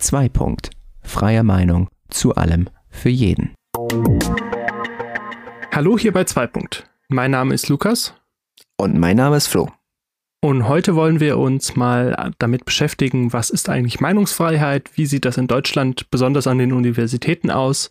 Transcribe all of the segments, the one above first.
2. Punkt. Freie Meinung zu allem für jeden. Hallo hier bei 2. Punkt. Mein Name ist Lukas. Und mein Name ist Flo. Und heute wollen wir uns mal damit beschäftigen, was ist eigentlich Meinungsfreiheit, wie sieht das in Deutschland besonders an den Universitäten aus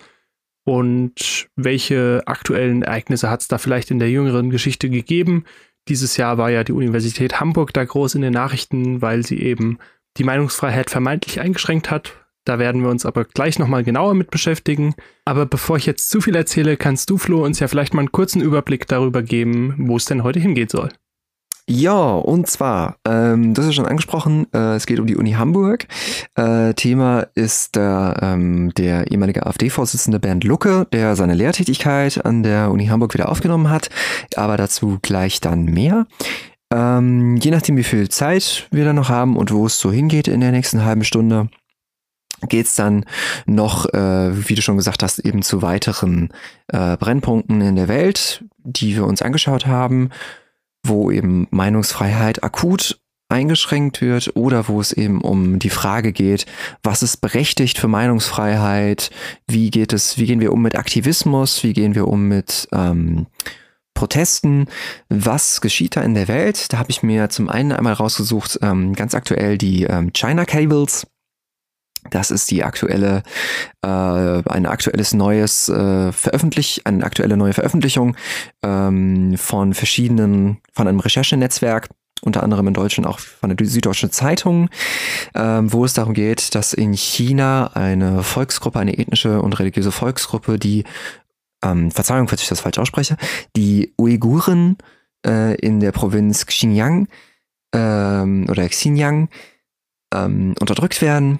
und welche aktuellen Ereignisse hat es da vielleicht in der jüngeren Geschichte gegeben. Dieses Jahr war ja die Universität Hamburg da groß in den Nachrichten, weil sie eben die Meinungsfreiheit vermeintlich eingeschränkt hat. Da werden wir uns aber gleich nochmal genauer mit beschäftigen. Aber bevor ich jetzt zu viel erzähle, kannst du, Flo, uns ja vielleicht mal einen kurzen Überblick darüber geben, wo es denn heute hingehen soll. Ja, und zwar, ähm, das ist schon angesprochen, äh, es geht um die Uni Hamburg. Äh, Thema ist der, ähm, der ehemalige AfD-Vorsitzende Bernd Lucke, der seine Lehrtätigkeit an der Uni Hamburg wieder aufgenommen hat, aber dazu gleich dann mehr. Ähm, je nachdem, wie viel Zeit wir dann noch haben und wo es so hingeht in der nächsten halben Stunde, geht's dann noch, äh, wie du schon gesagt hast, eben zu weiteren äh, Brennpunkten in der Welt, die wir uns angeschaut haben wo eben Meinungsfreiheit akut eingeschränkt wird oder wo es eben um die Frage geht, was ist berechtigt für Meinungsfreiheit, wie geht es, wie gehen wir um mit Aktivismus, wie gehen wir um mit ähm, Protesten, was geschieht da in der Welt? Da habe ich mir zum einen einmal rausgesucht, ähm, ganz aktuell die ähm, China Cables. Das ist die aktuelle, äh, ein aktuelles neues äh, Veröffentlich, eine aktuelle neue Veröffentlichung ähm, von verschiedenen, von einem Recherchenetzwerk, unter anderem in Deutschland auch von der Süddeutschen Zeitung, ähm, wo es darum geht, dass in China eine Volksgruppe, eine ethnische und religiöse Volksgruppe, die, ähm, Verzeihung, falls ich das falsch ausspreche, die Uiguren äh, in der Provinz Xinjiang ähm, oder Xinjiang ähm, unterdrückt werden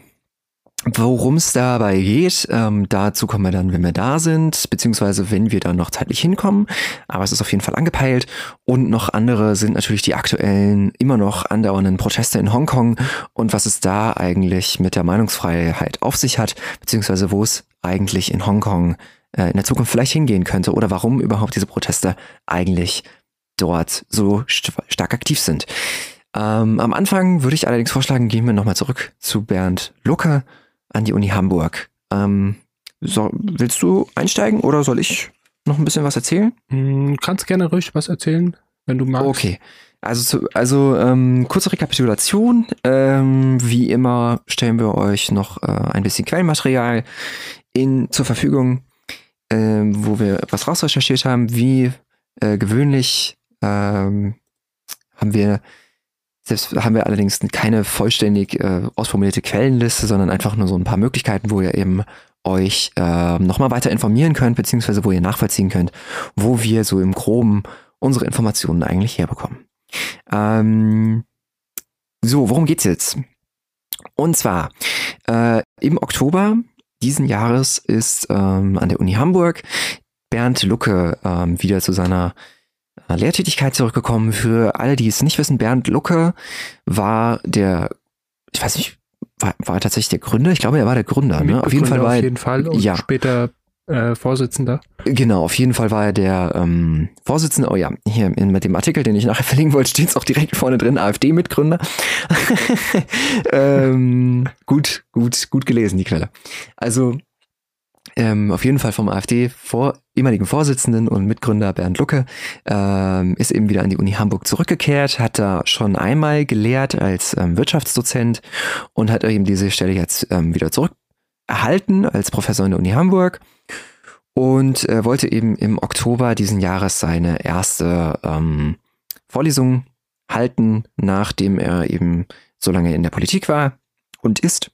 Worum es dabei geht, ähm, dazu kommen wir dann, wenn wir da sind, beziehungsweise wenn wir dann noch zeitlich hinkommen. Aber es ist auf jeden Fall angepeilt. Und noch andere sind natürlich die aktuellen, immer noch andauernden Proteste in Hongkong und was es da eigentlich mit der Meinungsfreiheit auf sich hat, beziehungsweise wo es eigentlich in Hongkong in der Zukunft vielleicht hingehen könnte oder warum überhaupt diese Proteste eigentlich dort so st stark aktiv sind. Ähm, am Anfang würde ich allerdings vorschlagen, gehen wir nochmal zurück zu Bernd Lucke an die Uni Hamburg. Ähm, so, willst du einsteigen oder soll ich noch ein bisschen was erzählen? Hm, kannst gerne ruhig was erzählen, wenn du magst. Okay. Also, also ähm, kurze Rekapitulation. Ähm, wie immer stellen wir euch noch äh, ein bisschen Quellenmaterial in, zur Verfügung, ähm, wo wir was rausrecherchiert haben. Wie äh, gewöhnlich ähm, haben wir selbst haben wir allerdings keine vollständig äh, ausformulierte Quellenliste, sondern einfach nur so ein paar Möglichkeiten, wo ihr eben euch äh, nochmal weiter informieren könnt, beziehungsweise wo ihr nachvollziehen könnt, wo wir so im Groben unsere Informationen eigentlich herbekommen. Ähm, so, worum geht's jetzt? Und zwar, äh, im Oktober diesen Jahres ist ähm, an der Uni Hamburg Bernd Lucke ähm, wieder zu seiner Lehrtätigkeit zurückgekommen. Für alle, die es nicht wissen, Bernd Lucke war der, ich weiß nicht, war, war tatsächlich der Gründer? Ich glaube, er war der Gründer. Ne? Auf jeden Fall war er, auf jeden Fall und ja. später äh, Vorsitzender. Genau, auf jeden Fall war er der ähm, Vorsitzende. Oh ja, hier in, mit dem Artikel, den ich nachher verlinken wollte, steht es auch direkt vorne drin, AfD-Mitgründer. ähm, gut, gut, gut gelesen, die Quelle. Also ähm, auf jeden Fall vom AfD vor, ehemaligen Vorsitzenden und Mitgründer Bernd Lucke ähm, ist eben wieder an die Uni Hamburg zurückgekehrt, hat da schon einmal gelehrt als ähm, Wirtschaftsdozent und hat eben diese Stelle jetzt ähm, wieder zurück erhalten als Professor in der Uni Hamburg und äh, wollte eben im Oktober diesen Jahres seine erste ähm, Vorlesung halten, nachdem er eben so lange in der Politik war und ist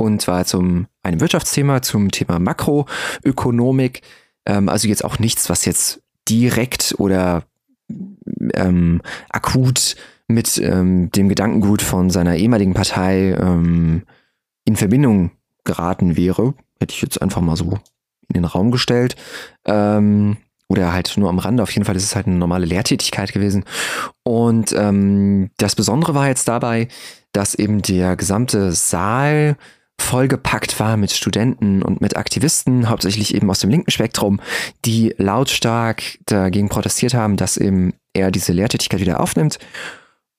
und zwar zum einem Wirtschaftsthema, zum Thema Makroökonomik. Ähm, also jetzt auch nichts, was jetzt direkt oder ähm, akut mit ähm, dem Gedankengut von seiner ehemaligen Partei ähm, in Verbindung geraten wäre. Hätte ich jetzt einfach mal so in den Raum gestellt. Ähm, oder halt nur am Rande. Auf jeden Fall ist es halt eine normale Lehrtätigkeit gewesen. Und ähm, das Besondere war jetzt dabei, dass eben der gesamte Saal vollgepackt war mit Studenten und mit Aktivisten, hauptsächlich eben aus dem linken Spektrum, die lautstark dagegen protestiert haben, dass eben er diese Lehrtätigkeit wieder aufnimmt.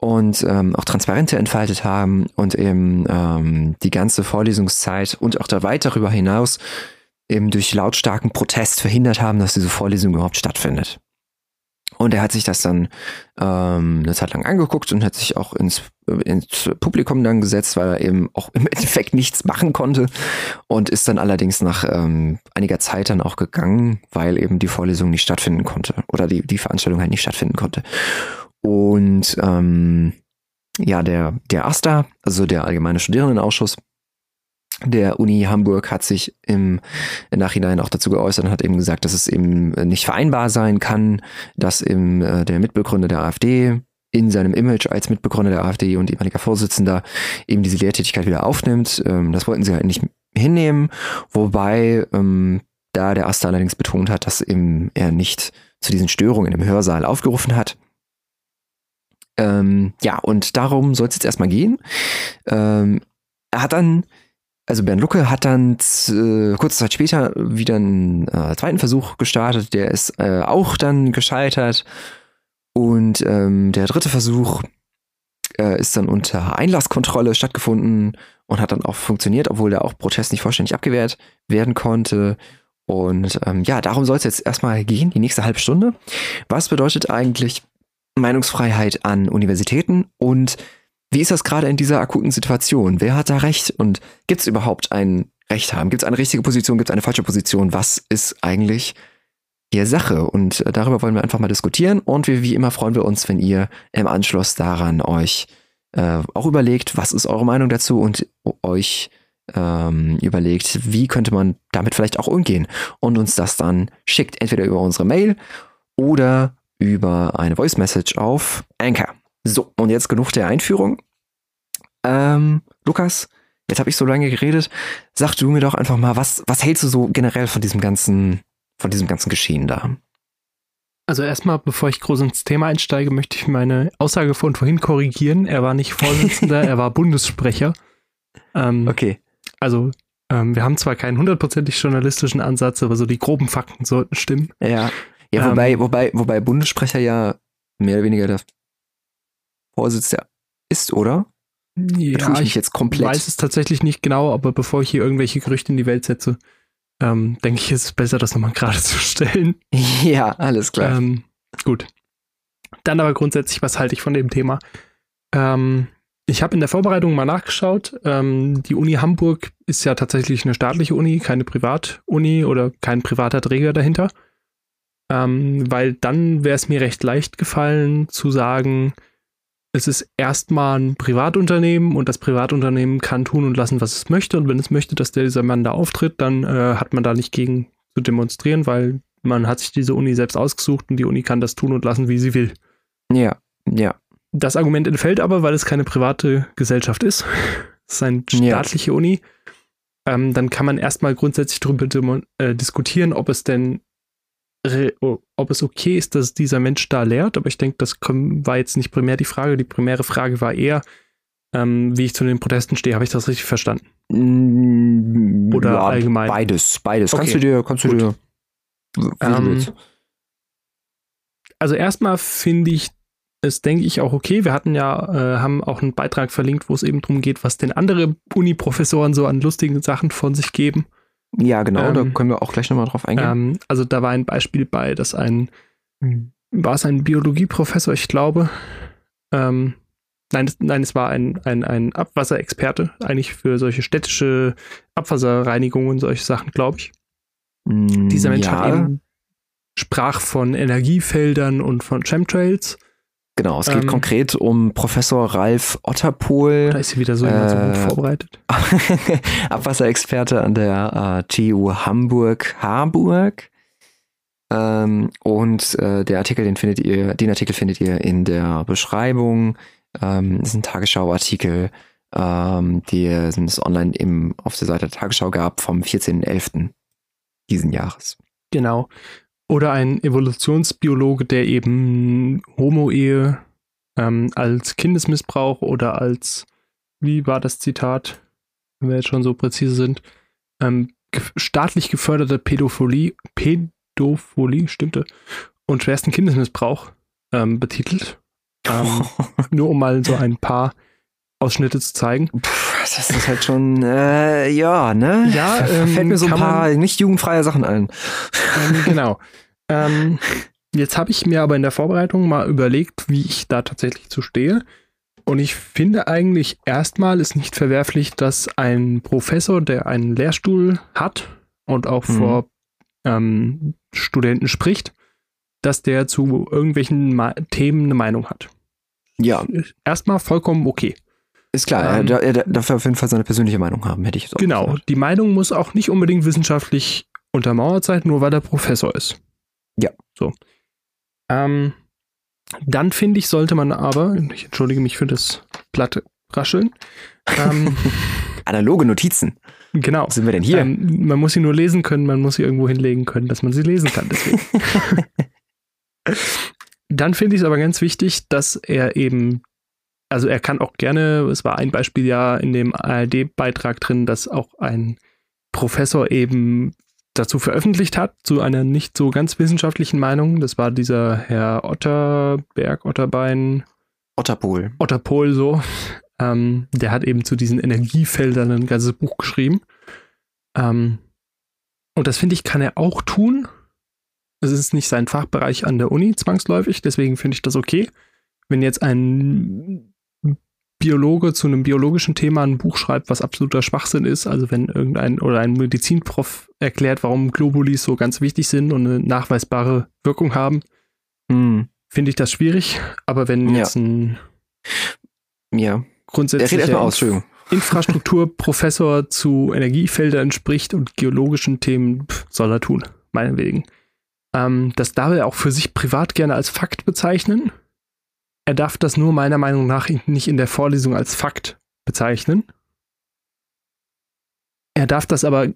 Und ähm, auch Transparente entfaltet haben und eben ähm, die ganze Vorlesungszeit und auch weit darüber hinaus eben durch lautstarken Protest verhindert haben, dass diese Vorlesung überhaupt stattfindet. Und er hat sich das dann ähm, eine Zeit lang angeguckt und hat sich auch ins, ins Publikum dann gesetzt, weil er eben auch im Endeffekt nichts machen konnte und ist dann allerdings nach ähm, einiger Zeit dann auch gegangen, weil eben die Vorlesung nicht stattfinden konnte oder die, die Veranstaltung halt nicht stattfinden konnte. Und ähm, ja, der, der AStA, also der Allgemeine Studierendenausschuss der Uni Hamburg, hat sich im Nachhinein auch dazu geäußert und hat eben gesagt, dass es eben nicht vereinbar sein kann, dass eben äh, der Mitbegründer der AfD in seinem Image als Mitbegründer der AfD und ehemaliger Vorsitzender eben diese Lehrtätigkeit wieder aufnimmt. Ähm, das wollten sie halt nicht hinnehmen, wobei ähm, da der Asta allerdings betont hat, dass eben er nicht zu diesen Störungen im Hörsaal aufgerufen hat. Ähm, ja, und darum soll es jetzt erstmal gehen. Ähm, er hat dann, also Bernd Lucke hat dann äh, kurze Zeit später wieder einen äh, zweiten Versuch gestartet, der ist äh, auch dann gescheitert. Und ähm, der dritte Versuch äh, ist dann unter Einlasskontrolle stattgefunden und hat dann auch funktioniert, obwohl der auch Protest nicht vollständig abgewehrt werden konnte. Und ähm, ja, darum soll es jetzt erstmal gehen, die nächste halbe Stunde. Was bedeutet eigentlich Meinungsfreiheit an Universitäten und wie ist das gerade in dieser akuten Situation? Wer hat da Recht und gibt es überhaupt ein Recht haben? Gibt es eine richtige Position? Gibt es eine falsche Position? Was ist eigentlich hier Sache? Und äh, darüber wollen wir einfach mal diskutieren und wir, wie immer freuen wir uns, wenn ihr im Anschluss daran euch äh, auch überlegt, was ist eure Meinung dazu und euch ähm, überlegt, wie könnte man damit vielleicht auch umgehen und uns das dann schickt, entweder über unsere Mail oder über eine Voice Message auf Anchor. So, und jetzt genug der Einführung. Ähm, Lukas, jetzt habe ich so lange geredet. Sag du mir doch einfach mal, was, was hältst du so generell von diesem ganzen, von diesem ganzen Geschehen da? Also erstmal, bevor ich groß ins Thema einsteige, möchte ich meine Aussage von vorhin korrigieren. Er war nicht Vorsitzender, er war Bundessprecher. Ähm, okay. Also ähm, wir haben zwar keinen hundertprozentig journalistischen Ansatz, aber so die groben Fakten sollten stimmen. Ja, ja, wobei, ähm, wobei, wobei Bundessprecher ja mehr oder weniger der Vorsitzende ist, oder? Ja, ich, ich jetzt komplett. weiß es tatsächlich nicht genau, aber bevor ich hier irgendwelche Gerüchte in die Welt setze, ähm, denke ich, ist es besser, das nochmal gerade zu stellen. Ja, alles klar. Ähm, gut. Dann aber grundsätzlich, was halte ich von dem Thema? Ähm, ich habe in der Vorbereitung mal nachgeschaut. Ähm, die Uni Hamburg ist ja tatsächlich eine staatliche Uni, keine Privatuni oder kein privater Träger dahinter ähm, weil dann wäre es mir recht leicht gefallen zu sagen, es ist erstmal ein Privatunternehmen und das Privatunternehmen kann tun und lassen, was es möchte. Und wenn es möchte, dass der, dieser Mann da auftritt, dann äh, hat man da nicht gegen zu demonstrieren, weil man hat sich diese Uni selbst ausgesucht und die Uni kann das tun und lassen, wie sie will. Ja, ja. Das Argument entfällt aber, weil es keine private Gesellschaft ist. Es ist eine staatliche ja. Uni. Ähm, dann kann man erstmal grundsätzlich darüber äh, diskutieren, ob es denn ob es okay ist, dass dieser Mensch da lehrt, aber ich denke, das war jetzt nicht primär die Frage. Die primäre Frage war eher, ähm, wie ich zu den Protesten stehe. Habe ich das richtig verstanden? Mm, Oder ja, allgemein? Beides, beides. Okay. Kannst du dir, kannst du dir. Ähm, also erstmal finde ich es, denke ich, auch okay. Wir hatten ja, äh, haben auch einen Beitrag verlinkt, wo es eben darum geht, was denn andere Uni-Professoren so an lustigen Sachen von sich geben. Ja, genau, ähm, da können wir auch gleich nochmal drauf eingehen. Ähm, also da war ein Beispiel bei, dass ein, mhm. war es ein Biologieprofessor, ich glaube, ähm, nein, nein, es war ein, ein, ein Abwasserexperte, eigentlich für solche städtische Abwasserreinigung und solche Sachen, glaube ich. Mm, Dieser Mensch ja. hat eben sprach von Energiefeldern und von Chemtrails Genau, es geht ähm, konkret um Professor Ralf Otterpohl. Da ist sie wieder so, äh, so gut vorbereitet. Abwasserexperte an der äh, TU Hamburg-Harburg. Ähm, und äh, der Artikel, den findet ihr, den Artikel findet ihr in der Beschreibung. Ähm, das ist ein Tagesschau-Artikel, ähm, die es online im, auf der Seite der Tagesschau gab vom 14.11. diesen Jahres. Genau. Oder ein Evolutionsbiologe, der eben Homo-Ehe ähm, als Kindesmissbrauch oder als, wie war das Zitat, wenn wir jetzt schon so präzise sind, ähm, staatlich geförderte Pädophilie, Pädophilie, stimmte, und schwersten Kindesmissbrauch ähm, betitelt. Ähm, nur um mal so ein paar Ausschnitte zu zeigen. Puh, das ist halt schon, äh, ja, ne? Ja, ähm, fällt mir so ein paar nicht jugendfreie Sachen ein. Ähm, genau. Ähm, jetzt habe ich mir aber in der Vorbereitung mal überlegt, wie ich da tatsächlich zu stehe. Und ich finde eigentlich erstmal ist nicht verwerflich, dass ein Professor, der einen Lehrstuhl hat und auch mhm. vor ähm, Studenten spricht, dass der zu irgendwelchen Ma Themen eine Meinung hat. Ja. Erstmal vollkommen okay. Ist klar, ähm, er, er, darf auf jeden Fall seine persönliche Meinung haben, hätte ich jetzt auch Genau, gesagt. die Meinung muss auch nicht unbedingt wissenschaftlich untermauert sein, nur weil er Professor ist. Ja. So. Ähm, dann finde ich, sollte man aber, ich entschuldige mich für das platte Rascheln. Ähm, Analoge Notizen. Genau. Was sind wir denn hier? Ähm, man muss sie nur lesen können, man muss sie irgendwo hinlegen können, dass man sie lesen kann. Deswegen. dann finde ich es aber ganz wichtig, dass er eben, also er kann auch gerne, es war ein Beispiel ja in dem ARD-Beitrag drin, dass auch ein Professor eben dazu veröffentlicht hat, zu einer nicht so ganz wissenschaftlichen Meinung. Das war dieser Herr Otterberg, Otterbein. Otterpol. Otterpol, so. Ähm, der hat eben zu diesen Energiefeldern ein ganzes Buch geschrieben. Ähm, und das finde ich, kann er auch tun. Es ist nicht sein Fachbereich an der Uni zwangsläufig, deswegen finde ich das okay. Wenn jetzt ein Biologe zu einem biologischen Thema ein Buch schreibt, was absoluter Schwachsinn ist, also wenn irgendein oder ein Medizinprof erklärt, warum Globulis so ganz wichtig sind und eine nachweisbare Wirkung haben, hm. finde ich das schwierig. Aber wenn ja. jetzt ein ja. grundsätzlicher Infrastrukturprofessor zu Energiefeldern spricht und geologischen Themen, pff, soll er tun, meinetwegen. Ähm, das darf er auch für sich privat gerne als Fakt bezeichnen er darf das nur meiner Meinung nach nicht in der Vorlesung als Fakt bezeichnen. Er darf das aber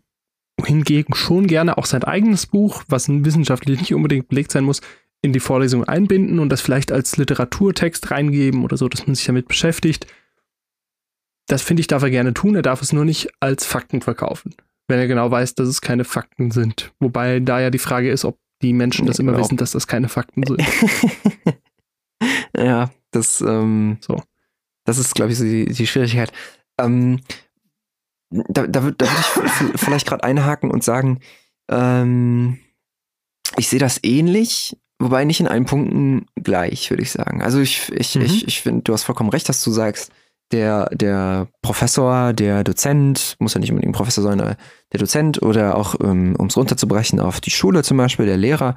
hingegen schon gerne auch sein eigenes Buch, was wissenschaftlich nicht unbedingt belegt sein muss, in die Vorlesung einbinden und das vielleicht als Literaturtext reingeben oder so, dass man sich damit beschäftigt. Das finde ich, darf er gerne tun. Er darf es nur nicht als Fakten verkaufen, wenn er genau weiß, dass es keine Fakten sind. Wobei da ja die Frage ist, ob die Menschen das immer genau. wissen, dass das keine Fakten sind. Ja, das, ähm, so. Das ist, glaube ich, so die, die Schwierigkeit. Ähm, da, da, würde ich vielleicht gerade einhaken und sagen, ähm, ich sehe das ähnlich, wobei nicht in allen Punkten gleich, würde ich sagen. Also ich, ich, mhm. ich, ich finde, du hast vollkommen recht, dass du sagst, der, der Professor, der Dozent, muss ja nicht unbedingt ein Professor sein, aber der Dozent oder auch, ähm, um es runterzubrechen, auf die Schule zum Beispiel, der Lehrer,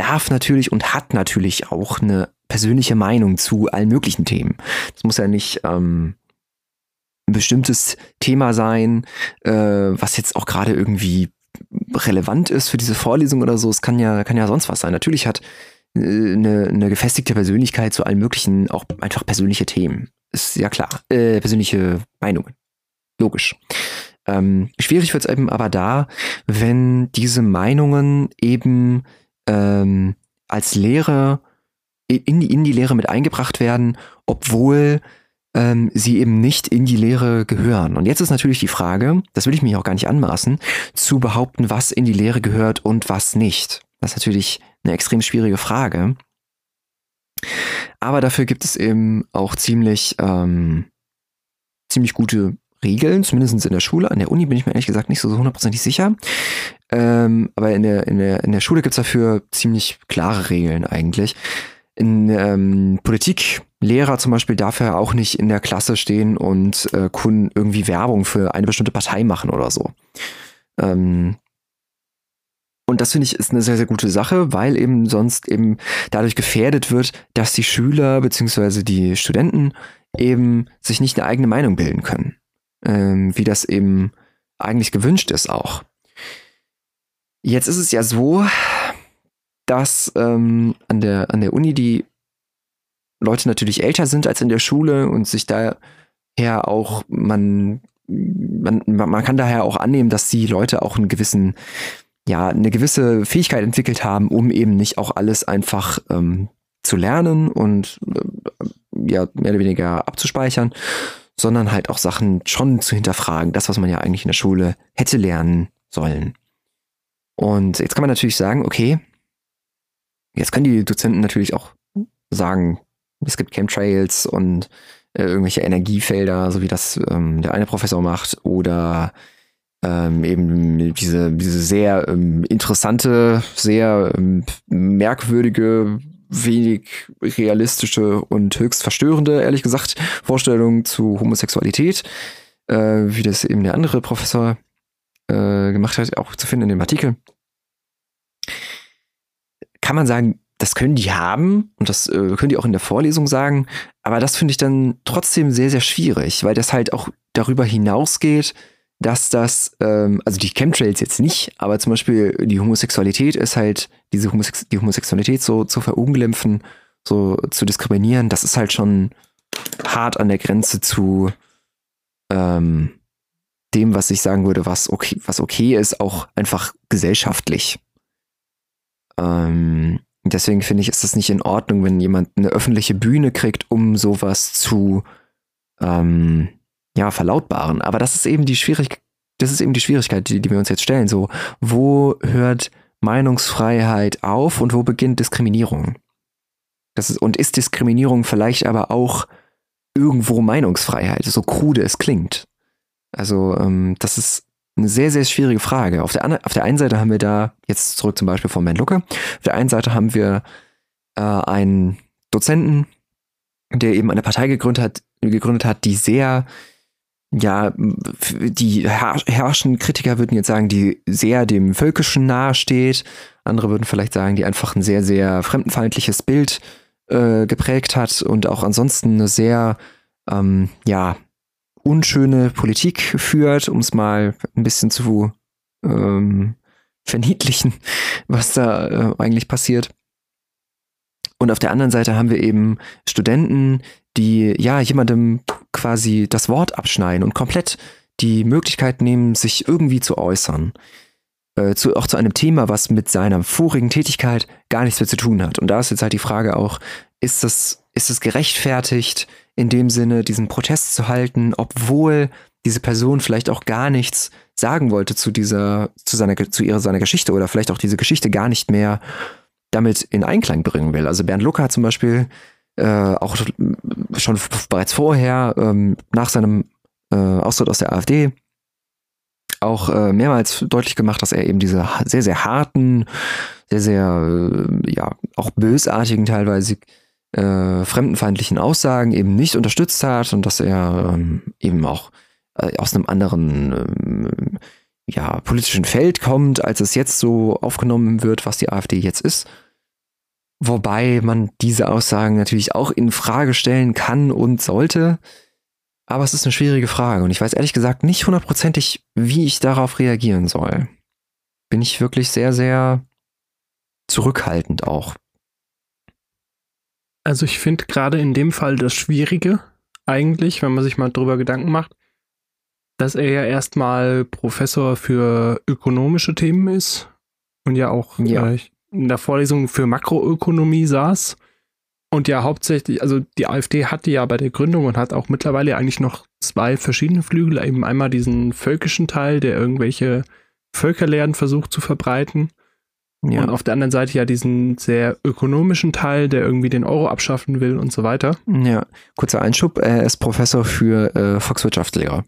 darf natürlich und hat natürlich auch eine persönliche Meinung zu allen möglichen Themen. Das muss ja nicht ähm, ein bestimmtes Thema sein, äh, was jetzt auch gerade irgendwie relevant ist für diese Vorlesung oder so. Es kann ja, kann ja sonst was sein. Natürlich hat äh, eine, eine gefestigte Persönlichkeit zu allen möglichen auch einfach persönliche Themen. Ist ja klar. Äh, persönliche Meinungen. Logisch. Ähm, schwierig wird es eben aber da, wenn diese Meinungen eben ähm, als Lehre in die, in die Lehre mit eingebracht werden, obwohl ähm, sie eben nicht in die Lehre gehören. Und jetzt ist natürlich die Frage, das will ich mich auch gar nicht anmaßen, zu behaupten, was in die Lehre gehört und was nicht. Das ist natürlich eine extrem schwierige Frage. Aber dafür gibt es eben auch ziemlich, ähm, ziemlich gute Regeln, zumindest in der Schule. An der Uni bin ich mir ehrlich gesagt nicht so hundertprozentig sicher. Ähm, aber in der, in der, in der Schule gibt's dafür ziemlich klare Regeln eigentlich. In ähm, Politik, Lehrer zum Beispiel darf er auch nicht in der Klasse stehen und äh, Kunden irgendwie Werbung für eine bestimmte Partei machen oder so. Ähm, und das finde ich ist eine sehr, sehr gute Sache, weil eben sonst eben dadurch gefährdet wird, dass die Schüler beziehungsweise die Studenten eben sich nicht eine eigene Meinung bilden können. Ähm, wie das eben eigentlich gewünscht ist auch. Jetzt ist es ja so, dass ähm, an, der, an der Uni die Leute natürlich älter sind als in der Schule und sich daher auch, man, man, man kann daher auch annehmen, dass die Leute auch einen gewissen, ja, eine gewisse Fähigkeit entwickelt haben, um eben nicht auch alles einfach ähm, zu lernen und äh, ja, mehr oder weniger abzuspeichern, sondern halt auch Sachen schon zu hinterfragen, das, was man ja eigentlich in der Schule hätte lernen sollen. Und jetzt kann man natürlich sagen, okay, jetzt können die Dozenten natürlich auch sagen, es gibt Chemtrails und äh, irgendwelche Energiefelder, so wie das ähm, der eine Professor macht, oder ähm, eben diese, diese sehr ähm, interessante, sehr ähm, merkwürdige, wenig realistische und höchst verstörende, ehrlich gesagt, Vorstellung zu Homosexualität, äh, wie das eben der andere Professor äh, gemacht hat, auch zu finden in dem Artikel. Kann man sagen, das können die haben und das äh, können die auch in der Vorlesung sagen, aber das finde ich dann trotzdem sehr, sehr schwierig, weil das halt auch darüber hinausgeht, dass das, ähm, also die Chemtrails jetzt nicht, aber zum Beispiel die Homosexualität ist halt, diese Homosex die Homosexualität so zu verunglimpfen, so zu diskriminieren, das ist halt schon hart an der Grenze zu ähm, dem, was ich sagen würde, was okay, was okay ist, auch einfach gesellschaftlich. Ähm, deswegen finde ich, ist das nicht in Ordnung, wenn jemand eine öffentliche Bühne kriegt, um sowas zu ähm, ja, verlautbaren. Aber das ist eben die Schwierigkeit, das ist eben die Schwierigkeit, die, die wir uns jetzt stellen. So, wo hört Meinungsfreiheit auf und wo beginnt Diskriminierung? Das ist, und ist Diskriminierung vielleicht aber auch irgendwo Meinungsfreiheit, so krude es klingt? Also, ähm, das ist eine sehr, sehr schwierige Frage. Auf der, auf der einen Seite haben wir da, jetzt zurück zum Beispiel von Ben Lucke, auf der einen Seite haben wir äh, einen Dozenten, der eben eine Partei gegründet hat, gegründet hat, die sehr ja, die herrschenden Kritiker würden jetzt sagen, die sehr dem Völkischen nahesteht. Andere würden vielleicht sagen, die einfach ein sehr, sehr fremdenfeindliches Bild äh, geprägt hat und auch ansonsten eine sehr, ähm, ja, unschöne Politik führt, um es mal ein bisschen zu ähm, verniedlichen, was da äh, eigentlich passiert. Und auf der anderen Seite haben wir eben Studenten, die ja jemandem quasi das Wort abschneiden und komplett die Möglichkeit nehmen, sich irgendwie zu äußern. Äh, zu, auch zu einem Thema, was mit seiner vorigen Tätigkeit gar nichts mehr zu tun hat. Und da ist jetzt halt die Frage auch, ist das, ist es gerechtfertigt, in dem Sinne diesen Protest zu halten, obwohl diese Person vielleicht auch gar nichts sagen wollte zu dieser, zu seiner, zu ihrer, seiner Geschichte oder vielleicht auch diese Geschichte gar nicht mehr damit in Einklang bringen will. Also Bernd Lucke zum Beispiel äh, auch schon bereits vorher, ähm, nach seinem äh, Austritt aus der AfD, auch äh, mehrmals deutlich gemacht, dass er eben diese sehr, sehr harten, sehr, sehr, äh, ja, auch bösartigen teilweise äh, fremdenfeindlichen Aussagen eben nicht unterstützt hat und dass er ähm, eben auch äh, aus einem anderen ähm, ja, politischen Feld kommt, als es jetzt so aufgenommen wird, was die AfD jetzt ist. Wobei man diese Aussagen natürlich auch in Frage stellen kann und sollte. Aber es ist eine schwierige Frage und ich weiß ehrlich gesagt nicht hundertprozentig, wie ich darauf reagieren soll. Bin ich wirklich sehr, sehr zurückhaltend auch. Also ich finde gerade in dem Fall das Schwierige eigentlich, wenn man sich mal drüber Gedanken macht, dass er ja erstmal Professor für ökonomische Themen ist und ja auch ja. Äh, in der Vorlesung für Makroökonomie saß und ja hauptsächlich, also die AfD hatte ja bei der Gründung und hat auch mittlerweile eigentlich noch zwei verschiedene Flügel, eben einmal diesen völkischen Teil, der irgendwelche Völkerlehren versucht zu verbreiten ja. Und auf der anderen Seite ja diesen sehr ökonomischen Teil, der irgendwie den Euro abschaffen will und so weiter. Ja, kurzer Einschub, er ist Professor für äh, Volkswirtschaftslehre.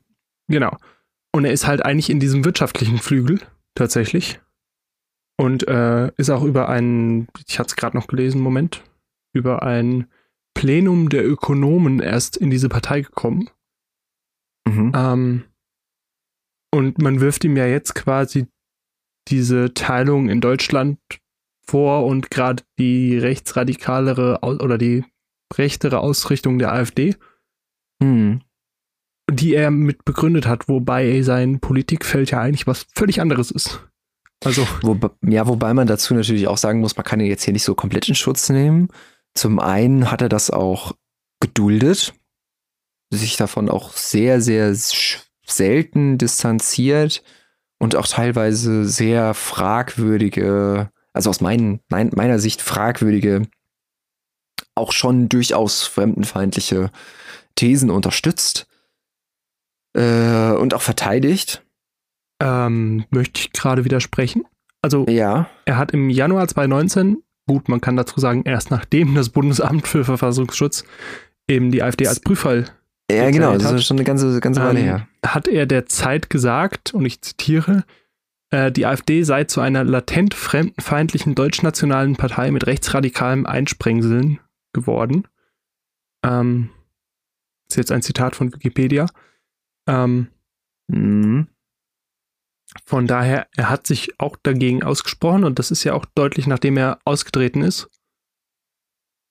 Genau. Und er ist halt eigentlich in diesem wirtschaftlichen Flügel, tatsächlich. Und äh, ist auch über ein, ich hatte es gerade noch gelesen, Moment, über ein Plenum der Ökonomen erst in diese Partei gekommen. Mhm. Ähm, und man wirft ihm ja jetzt quasi diese Teilung in Deutschland vor und gerade die rechtsradikalere oder die rechtere Ausrichtung der AfD, hm. die er mit begründet hat, wobei sein Politikfeld ja eigentlich was völlig anderes ist. Also. Wo, ja, wobei man dazu natürlich auch sagen muss, man kann ihn jetzt hier nicht so komplett in Schutz nehmen. Zum einen hat er das auch geduldet, sich davon auch sehr, sehr selten distanziert und auch teilweise sehr fragwürdige, also aus mein, mein, meiner Sicht fragwürdige, auch schon durchaus fremdenfeindliche Thesen unterstützt äh, und auch verteidigt. Ähm, möchte ich gerade widersprechen. Also, ja. er hat im Januar 2019 gut, man kann dazu sagen, erst nachdem das Bundesamt für Verfassungsschutz eben die AfD als Prüffall ja, genau, das ist schon eine ganze, ganze Weile ähm, her. Hat er der Zeit gesagt, und ich zitiere, äh, die AfD sei zu einer latent fremdenfeindlichen deutschnationalen Partei mit rechtsradikalem Einsprengseln geworden. Ähm, ist jetzt ein Zitat von Wikipedia. Ähm, mhm. Von daher, er hat sich auch dagegen ausgesprochen und das ist ja auch deutlich, nachdem er ausgetreten ist.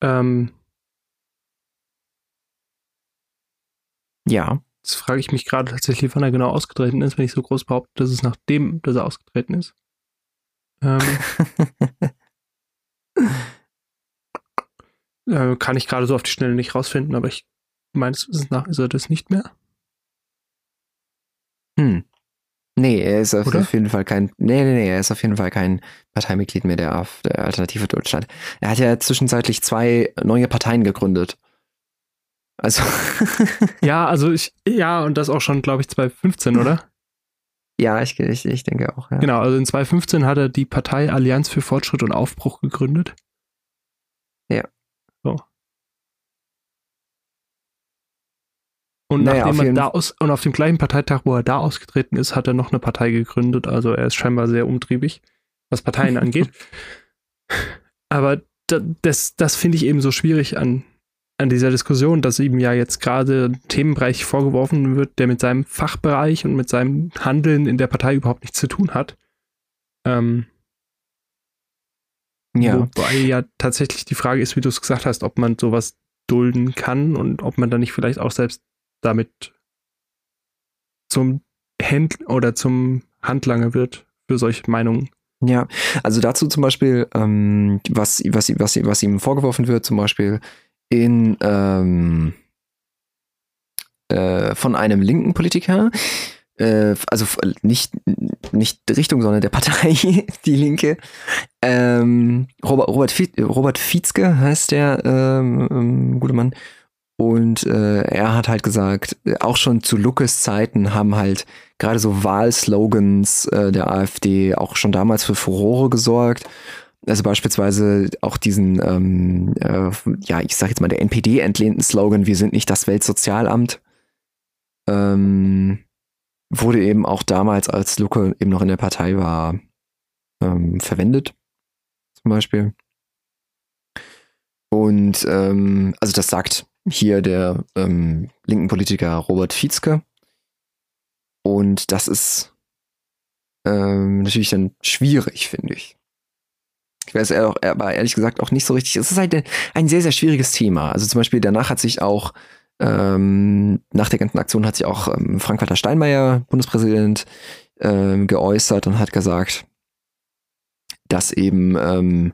Ähm, ja. Jetzt frage ich mich gerade tatsächlich, wann er genau ausgetreten ist, wenn ich so groß behaupte, dass es nachdem, dass er ausgetreten ist. Ähm, äh, kann ich gerade so auf die Schnelle nicht rausfinden, aber ich meines Wissens nach ist er das nicht mehr. Hm. Nee, er ist auf Oder? jeden Fall kein. Nee, nee, nee, er ist auf jeden Fall kein Parteimitglied mehr der, der Alternative Deutschland. Er hat ja zwischenzeitlich zwei neue Parteien gegründet. Also. ja, also ich, ja, und das auch schon, glaube ich, 2015, oder? Ja, ich, ich, ich denke auch, ja. Genau, also in 2015 hat er die Partei Allianz für Fortschritt und Aufbruch gegründet. Ja. So. Und naja, nachdem er da aus, und auf dem gleichen Parteitag, wo er da ausgetreten ist, hat er noch eine Partei gegründet. Also er ist scheinbar sehr umtriebig, was Parteien angeht. Aber das, das finde ich eben so schwierig an an dieser Diskussion, dass ihm ja jetzt gerade ein Themenbereich vorgeworfen wird, der mit seinem Fachbereich und mit seinem Handeln in der Partei überhaupt nichts zu tun hat. Ähm, ja. Wobei ja tatsächlich die Frage ist, wie du es gesagt hast, ob man sowas dulden kann und ob man dann nicht vielleicht auch selbst damit zum Händler oder zum Handlanger wird für solche Meinungen. Ja, also dazu zum Beispiel, ähm, was, was, was, was ihm vorgeworfen wird, zum Beispiel, in ähm, äh, von einem linken Politiker, äh, also nicht, nicht Richtung, sondern der Partei, die Linke. Ähm, Robert, Robert, Robert Fietzke heißt der ähm, ähm, gute Mann. Und äh, er hat halt gesagt, auch schon zu Lukas Zeiten haben halt gerade so Wahlslogans äh, der AfD auch schon damals für Furore gesorgt. Also beispielsweise auch diesen, ähm, äh, ja, ich sag jetzt mal der NPD entlehnten Slogan, wir sind nicht das Weltsozialamt, ähm, wurde eben auch damals, als Luke eben noch in der Partei war, ähm, verwendet. Zum Beispiel. Und ähm, also das sagt hier der ähm, linken Politiker Robert Fietzke. Und das ist ähm, natürlich dann schwierig, finde ich. Ich weiß aber ehrlich gesagt auch nicht so richtig. Es ist halt ein sehr, sehr schwieriges Thema. Also zum Beispiel danach hat sich auch, ähm, nach der ganzen Aktion hat sich auch ähm, Frank-Walter Steinmeier, Bundespräsident, ähm, geäußert und hat gesagt, dass eben ähm,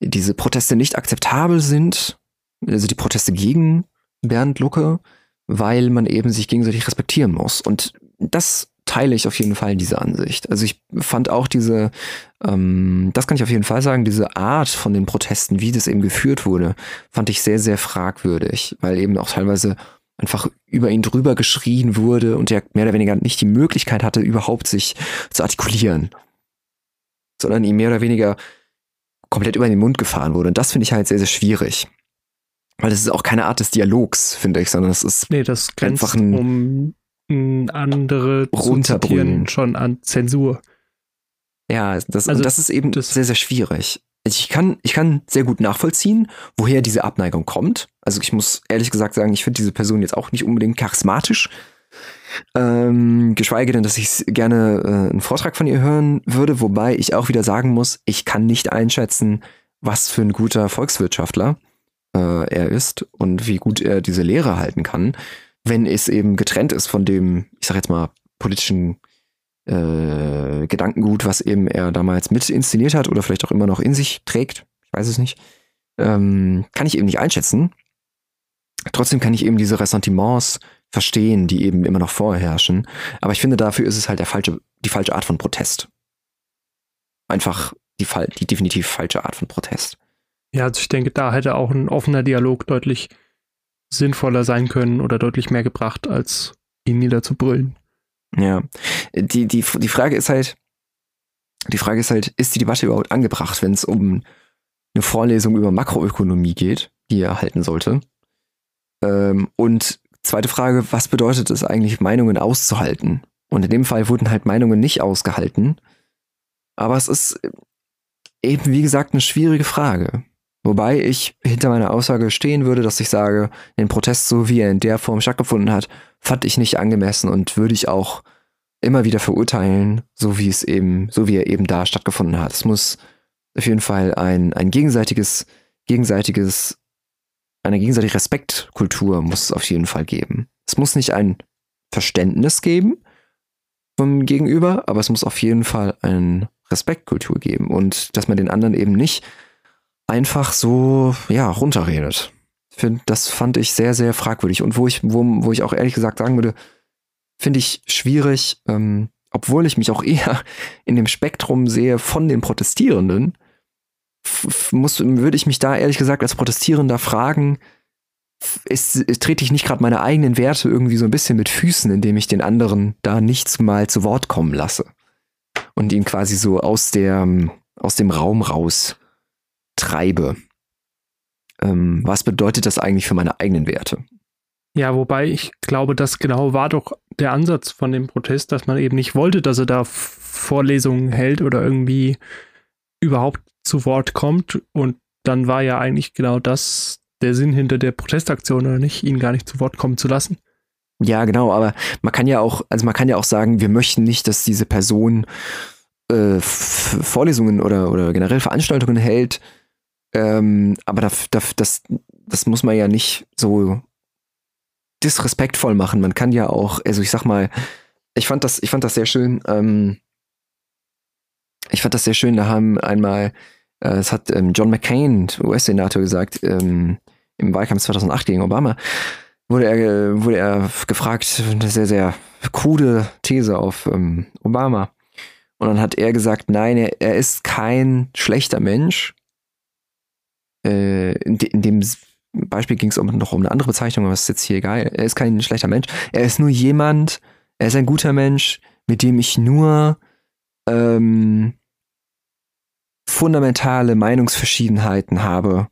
diese Proteste nicht akzeptabel sind, also die Proteste gegen Bernd Lucke, weil man eben sich gegenseitig respektieren muss. Und das teile ich auf jeden Fall diese Ansicht. Also ich fand auch diese, ähm, das kann ich auf jeden Fall sagen, diese Art von den Protesten, wie das eben geführt wurde, fand ich sehr, sehr fragwürdig, weil eben auch teilweise einfach über ihn drüber geschrien wurde und er mehr oder weniger nicht die Möglichkeit hatte, überhaupt sich zu artikulieren, sondern ihm mehr oder weniger komplett über den Mund gefahren wurde. Und das finde ich halt sehr, sehr schwierig. Weil das ist auch keine Art des Dialogs, finde ich, sondern es ist nee, das einfach ein um andere runterbrüllen schon an Zensur. Ja, das, also, das ist eben das sehr, sehr schwierig. Ich kann, ich kann sehr gut nachvollziehen, woher diese Abneigung kommt. Also ich muss ehrlich gesagt sagen, ich finde diese Person jetzt auch nicht unbedingt charismatisch. Ähm, geschweige denn, dass ich gerne äh, einen Vortrag von ihr hören würde, wobei ich auch wieder sagen muss, ich kann nicht einschätzen, was für ein guter Volkswirtschaftler äh, er ist und wie gut er diese Lehre halten kann wenn es eben getrennt ist von dem, ich sag jetzt mal, politischen äh, Gedankengut, was eben er damals mit inszeniert hat oder vielleicht auch immer noch in sich trägt, ich weiß es nicht, ähm, kann ich eben nicht einschätzen. Trotzdem kann ich eben diese Ressentiments verstehen, die eben immer noch vorherrschen. Aber ich finde, dafür ist es halt der falsche, die falsche Art von Protest. Einfach die, die definitiv falsche Art von Protest. Ja, also ich denke, da hätte auch ein offener Dialog deutlich sinnvoller sein können oder deutlich mehr gebracht, als ihn niederzubrüllen. Ja, die, die, die Frage ist halt, die Frage ist halt, ist die Debatte überhaupt angebracht, wenn es um eine Vorlesung über Makroökonomie geht, die er halten sollte. Ähm, und zweite Frage, was bedeutet es eigentlich, Meinungen auszuhalten? Und in dem Fall wurden halt Meinungen nicht ausgehalten. Aber es ist eben, wie gesagt, eine schwierige Frage. Wobei ich hinter meiner Aussage stehen würde, dass ich sage, den Protest, so wie er in der Form stattgefunden hat, fand ich nicht angemessen und würde ich auch immer wieder verurteilen, so wie es eben, so wie er eben da stattgefunden hat. Es muss auf jeden Fall ein, ein gegenseitiges, gegenseitiges, eine gegenseitige Respektkultur muss es auf jeden Fall geben. Es muss nicht ein Verständnis geben vom Gegenüber, aber es muss auf jeden Fall eine Respektkultur geben und dass man den anderen eben nicht einfach so, ja, runterredet. Find, das fand ich sehr, sehr fragwürdig. Und wo ich, wo, wo ich auch ehrlich gesagt sagen würde, finde ich schwierig, ähm, obwohl ich mich auch eher in dem Spektrum sehe von den Protestierenden, muss, würde ich mich da ehrlich gesagt als Protestierender fragen, ist, trete ich nicht gerade meine eigenen Werte irgendwie so ein bisschen mit Füßen, indem ich den anderen da nichts mal zu Wort kommen lasse und ihn quasi so aus der aus dem Raum raus treibe. Ähm, was bedeutet das eigentlich für meine eigenen Werte? Ja, wobei ich glaube, das genau war doch der Ansatz von dem Protest, dass man eben nicht wollte, dass er da Vorlesungen hält oder irgendwie überhaupt zu Wort kommt. Und dann war ja eigentlich genau das der Sinn hinter der Protestaktion, oder nicht, ihn gar nicht zu Wort kommen zu lassen. Ja, genau, aber man kann ja auch, also man kann ja auch sagen, wir möchten nicht, dass diese Person äh, Vorlesungen oder, oder generell Veranstaltungen hält, ähm, aber das, das, das muss man ja nicht so disrespektvoll machen. Man kann ja auch, also ich sag mal, ich fand das, ich fand das sehr schön. Ähm, ich fand das sehr schön. Da haben einmal, äh, es hat ähm, John McCain, US-Senator, gesagt, ähm, im Wahlkampf 2008 gegen Obama, wurde er, wurde er gefragt, eine sehr, sehr krude These auf ähm, Obama. Und dann hat er gesagt, nein, er, er ist kein schlechter Mensch, äh, in, de, in, dem Beispiel ging es noch um eine andere Bezeichnung, aber es ist jetzt hier egal. Er ist kein schlechter Mensch. Er ist nur jemand, er ist ein guter Mensch, mit dem ich nur ähm, fundamentale Meinungsverschiedenheiten habe,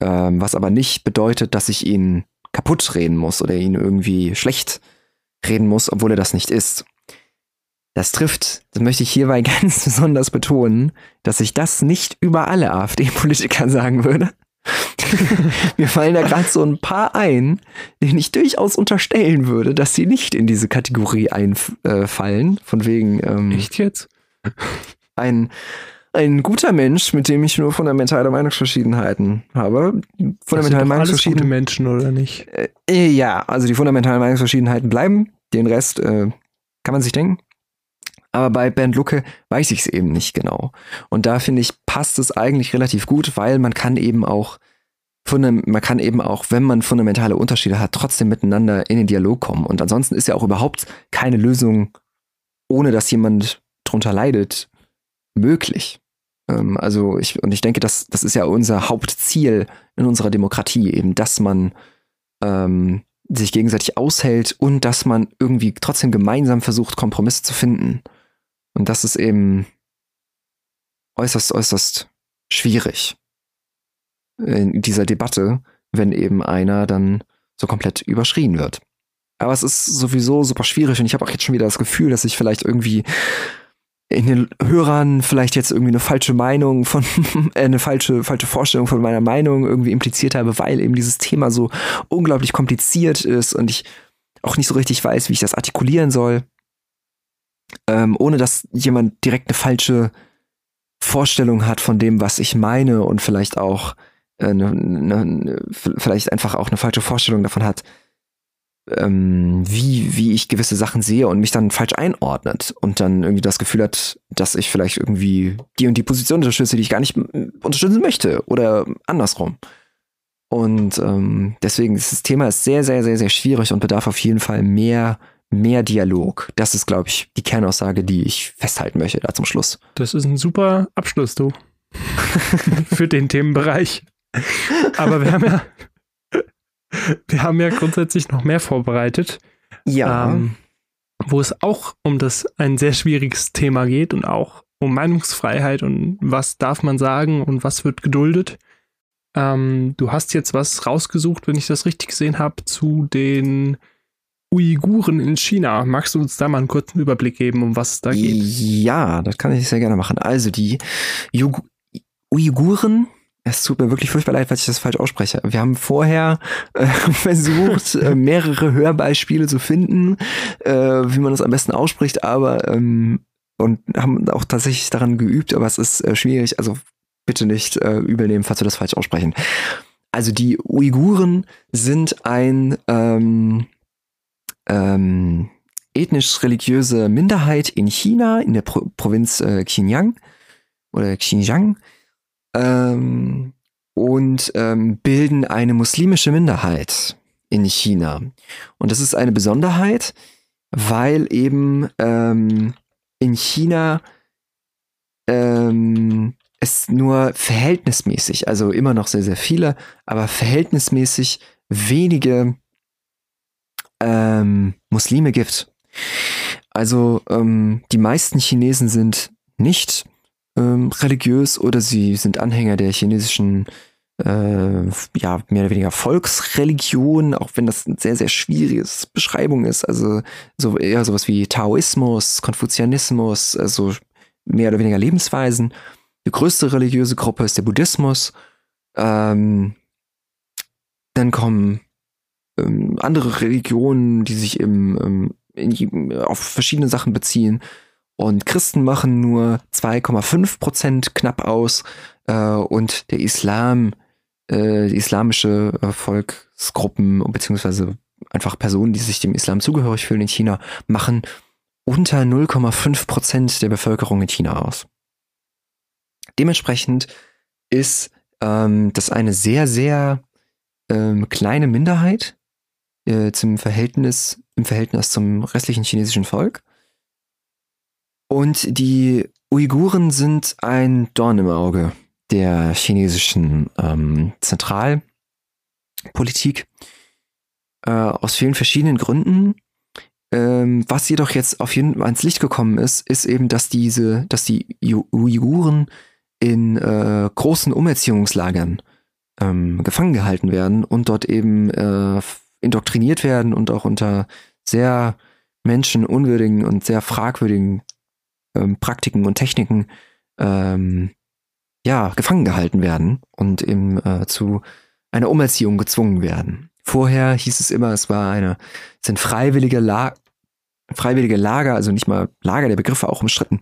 ähm, was aber nicht bedeutet, dass ich ihn kaputt reden muss oder ihn irgendwie schlecht reden muss, obwohl er das nicht ist. Das trifft, das möchte ich hierbei ganz besonders betonen, dass ich das nicht über alle AfD-Politiker sagen würde. Mir fallen da gerade so ein paar ein, denen ich durchaus unterstellen würde, dass sie nicht in diese Kategorie einfallen. Von wegen. Ähm, Echt jetzt? Ein, ein guter Mensch, mit dem ich nur fundamentale Meinungsverschiedenheiten habe. Fundamentale Meinungsverschiedenheiten. Menschen oder nicht? Äh, ja, also die fundamentalen Meinungsverschiedenheiten bleiben. Den Rest äh, kann man sich denken. Aber bei Bernd Lucke weiß ich es eben nicht genau. Und da finde ich, passt es eigentlich relativ gut, weil man kann eben auch man kann eben auch, wenn man fundamentale Unterschiede hat, trotzdem miteinander in den Dialog kommen. Und ansonsten ist ja auch überhaupt keine Lösung, ohne dass jemand drunter leidet, möglich. Ähm, also ich, und ich denke, das, das ist ja unser Hauptziel in unserer Demokratie, eben, dass man ähm, sich gegenseitig aushält und dass man irgendwie trotzdem gemeinsam versucht, Kompromisse zu finden. Und das ist eben äußerst, äußerst schwierig in dieser Debatte, wenn eben einer dann so komplett überschrien wird. Aber es ist sowieso super schwierig und ich habe auch jetzt schon wieder das Gefühl, dass ich vielleicht irgendwie in den Hörern vielleicht jetzt irgendwie eine falsche Meinung von, äh, eine falsche, falsche Vorstellung von meiner Meinung irgendwie impliziert habe, weil eben dieses Thema so unglaublich kompliziert ist und ich auch nicht so richtig weiß, wie ich das artikulieren soll ähm, ohne dass jemand direkt eine falsche Vorstellung hat von dem, was ich meine und vielleicht auch äh, ne, ne, vielleicht einfach auch eine falsche Vorstellung davon hat, ähm, wie, wie ich gewisse Sachen sehe und mich dann falsch einordnet und dann irgendwie das Gefühl hat, dass ich vielleicht irgendwie die und die Position unterstütze, die ich gar nicht unterstützen möchte oder andersrum. Und ähm, deswegen ist das Thema ist sehr, sehr, sehr, sehr schwierig und bedarf auf jeden Fall mehr mehr Dialog. Das ist, glaube ich, die Kernaussage, die ich festhalten möchte da zum Schluss. Das ist ein super Abschluss, du. Für den Themenbereich. Aber wir haben ja, wir haben ja grundsätzlich noch mehr vorbereitet. Ja. Ähm, wo es auch um das ein sehr schwieriges Thema geht und auch um Meinungsfreiheit und was darf man sagen und was wird geduldet. Ähm, du hast jetzt was rausgesucht, wenn ich das richtig gesehen habe, zu den Uiguren in China. Magst du uns da mal einen kurzen Überblick geben, um was es da geht? Ja, das kann ich sehr gerne machen. Also die Ju Uiguren, es tut mir wirklich furchtbar leid, falls ich das falsch ausspreche. Wir haben vorher äh, versucht, äh, mehrere Hörbeispiele zu finden, äh, wie man das am besten ausspricht, aber ähm, und haben auch tatsächlich daran geübt, aber es ist äh, schwierig. Also bitte nicht äh, übel nehmen, falls wir das falsch aussprechen. Also die Uiguren sind ein ähm, ähm, ethnisch-religiöse Minderheit in China, in der Pro Provinz äh, Xinjiang oder Xinjiang ähm, und ähm, bilden eine muslimische Minderheit in China. Und das ist eine Besonderheit, weil eben ähm, in China ähm, es nur verhältnismäßig, also immer noch sehr, sehr viele, aber verhältnismäßig wenige ähm, Muslime gibt. Also ähm, die meisten Chinesen sind nicht ähm, religiös oder sie sind Anhänger der chinesischen äh, ja, mehr oder weniger Volksreligion, auch wenn das eine sehr, sehr schwierige Beschreibung ist. Also so eher sowas wie Taoismus, Konfuzianismus, also mehr oder weniger Lebensweisen. Die größte religiöse Gruppe ist der Buddhismus. Ähm, dann kommen ähm, andere Religionen, die sich im, ähm, in, auf verschiedene Sachen beziehen. Und Christen machen nur 2,5 Prozent knapp aus. Äh, und der Islam, äh, die islamische äh, Volksgruppen beziehungsweise einfach Personen, die sich dem Islam zugehörig fühlen in China, machen unter 0,5 Prozent der Bevölkerung in China aus. Dementsprechend ist ähm, das eine sehr, sehr ähm, kleine Minderheit äh, zum Verhältnis, im Verhältnis zum restlichen chinesischen Volk. Und die Uiguren sind ein Dorn im Auge der chinesischen ähm, Zentralpolitik äh, aus vielen verschiedenen Gründen. Ähm, was jedoch jetzt auf jeden Fall ans Licht gekommen ist, ist eben, dass diese, dass die Uiguren in äh, großen Umerziehungslagern ähm, gefangen gehalten werden und dort eben äh, indoktriniert werden und auch unter sehr menschenunwürdigen und sehr fragwürdigen ähm, Praktiken und Techniken ähm, ja, gefangen gehalten werden und eben äh, zu einer Umerziehung gezwungen werden. Vorher hieß es immer, es war eine, es sind freiwillige, La freiwillige Lager, also nicht mal Lager, der Begriff war auch umstritten,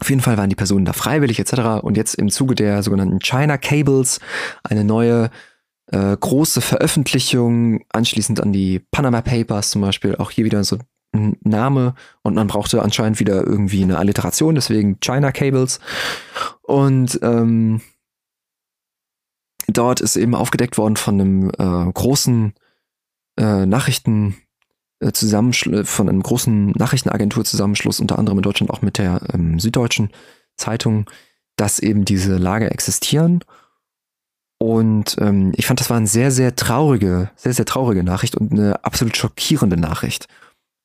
auf jeden Fall waren die Personen da freiwillig etc. Und jetzt im Zuge der sogenannten China Cables eine neue äh, große Veröffentlichung anschließend an die Panama Papers zum Beispiel. Auch hier wieder so ein Name und man brauchte anscheinend wieder irgendwie eine Alliteration, deswegen China Cables. Und ähm, dort ist eben aufgedeckt worden von einem äh, großen äh, Nachrichten äh, von einem großen Nachrichtenagentur-Zusammenschluss, unter anderem in Deutschland auch mit der ähm, Süddeutschen Zeitung, dass eben diese Lager existieren. Und ähm, ich fand, das war eine sehr, sehr traurige, sehr, sehr traurige Nachricht und eine absolut schockierende Nachricht.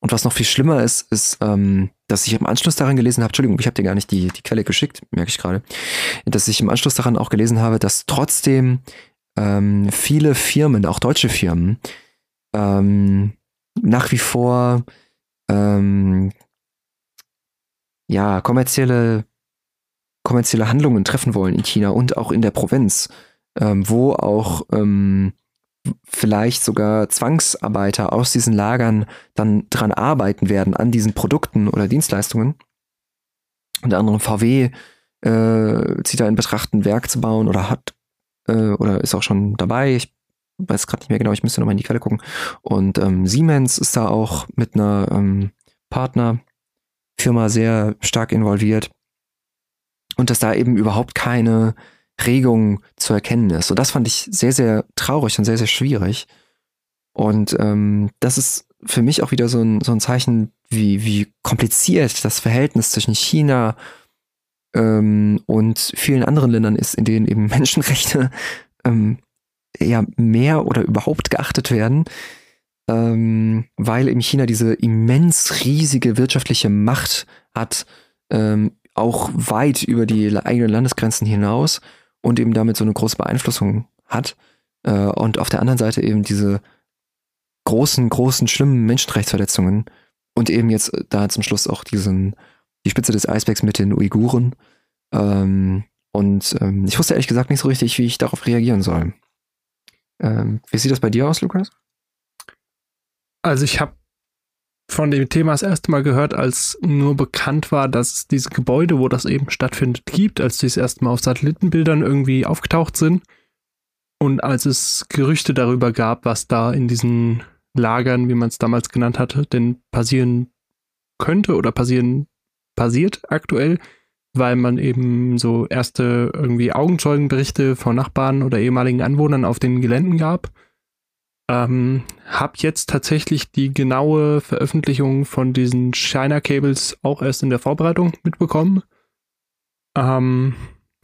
Und was noch viel schlimmer ist, ist, ähm, dass ich im Anschluss daran gelesen habe, Entschuldigung, ich habe dir gar nicht die, die Quelle geschickt, merke ich gerade, dass ich im Anschluss daran auch gelesen habe, dass trotzdem ähm, viele Firmen, auch deutsche Firmen, ähm, nach wie vor ähm, ja kommerzielle kommerzielle Handlungen treffen wollen in China und auch in der Provinz, ähm, wo auch ähm, vielleicht sogar Zwangsarbeiter aus diesen Lagern dann dran arbeiten werden an diesen Produkten oder Dienstleistungen. Unter anderem VW äh, zieht da in Betracht, ein Werk zu bauen oder hat äh, oder ist auch schon dabei. Ich weiß gerade nicht mehr genau, ich müsste nochmal in die Quelle gucken. Und ähm, Siemens ist da auch mit einer ähm, Partnerfirma sehr stark involviert. Und dass da eben überhaupt keine Regung zu erkennen ist. Und das fand ich sehr, sehr traurig und sehr, sehr schwierig. Und ähm, das ist für mich auch wieder so ein, so ein Zeichen, wie, wie kompliziert das Verhältnis zwischen China ähm, und vielen anderen Ländern ist, in denen eben Menschenrechte ähm, ja mehr oder überhaupt geachtet werden, ähm, weil eben China diese immens riesige wirtschaftliche Macht hat, ähm, auch weit über die eigenen Landesgrenzen hinaus und eben damit so eine große Beeinflussung hat. Äh, und auf der anderen Seite eben diese großen, großen, schlimmen Menschenrechtsverletzungen und eben jetzt da zum Schluss auch diesen, die Spitze des Eisbergs mit den Uiguren. Ähm, und ähm, ich wusste ehrlich gesagt nicht so richtig, wie ich darauf reagieren soll. Ähm, wie sieht das bei dir aus, Lukas? Also ich habe von dem Thema das erste Mal gehört, als nur bekannt war, dass es diese Gebäude, wo das eben stattfindet, gibt, als die das erste Mal auf Satellitenbildern irgendwie aufgetaucht sind. Und als es Gerüchte darüber gab, was da in diesen Lagern, wie man es damals genannt hatte, denn passieren könnte oder passieren passiert aktuell, weil man eben so erste irgendwie Augenzeugenberichte von Nachbarn oder ehemaligen Anwohnern auf den Geländen gab. Ähm, hab jetzt tatsächlich die genaue Veröffentlichung von diesen China Cables auch erst in der Vorbereitung mitbekommen. Ähm,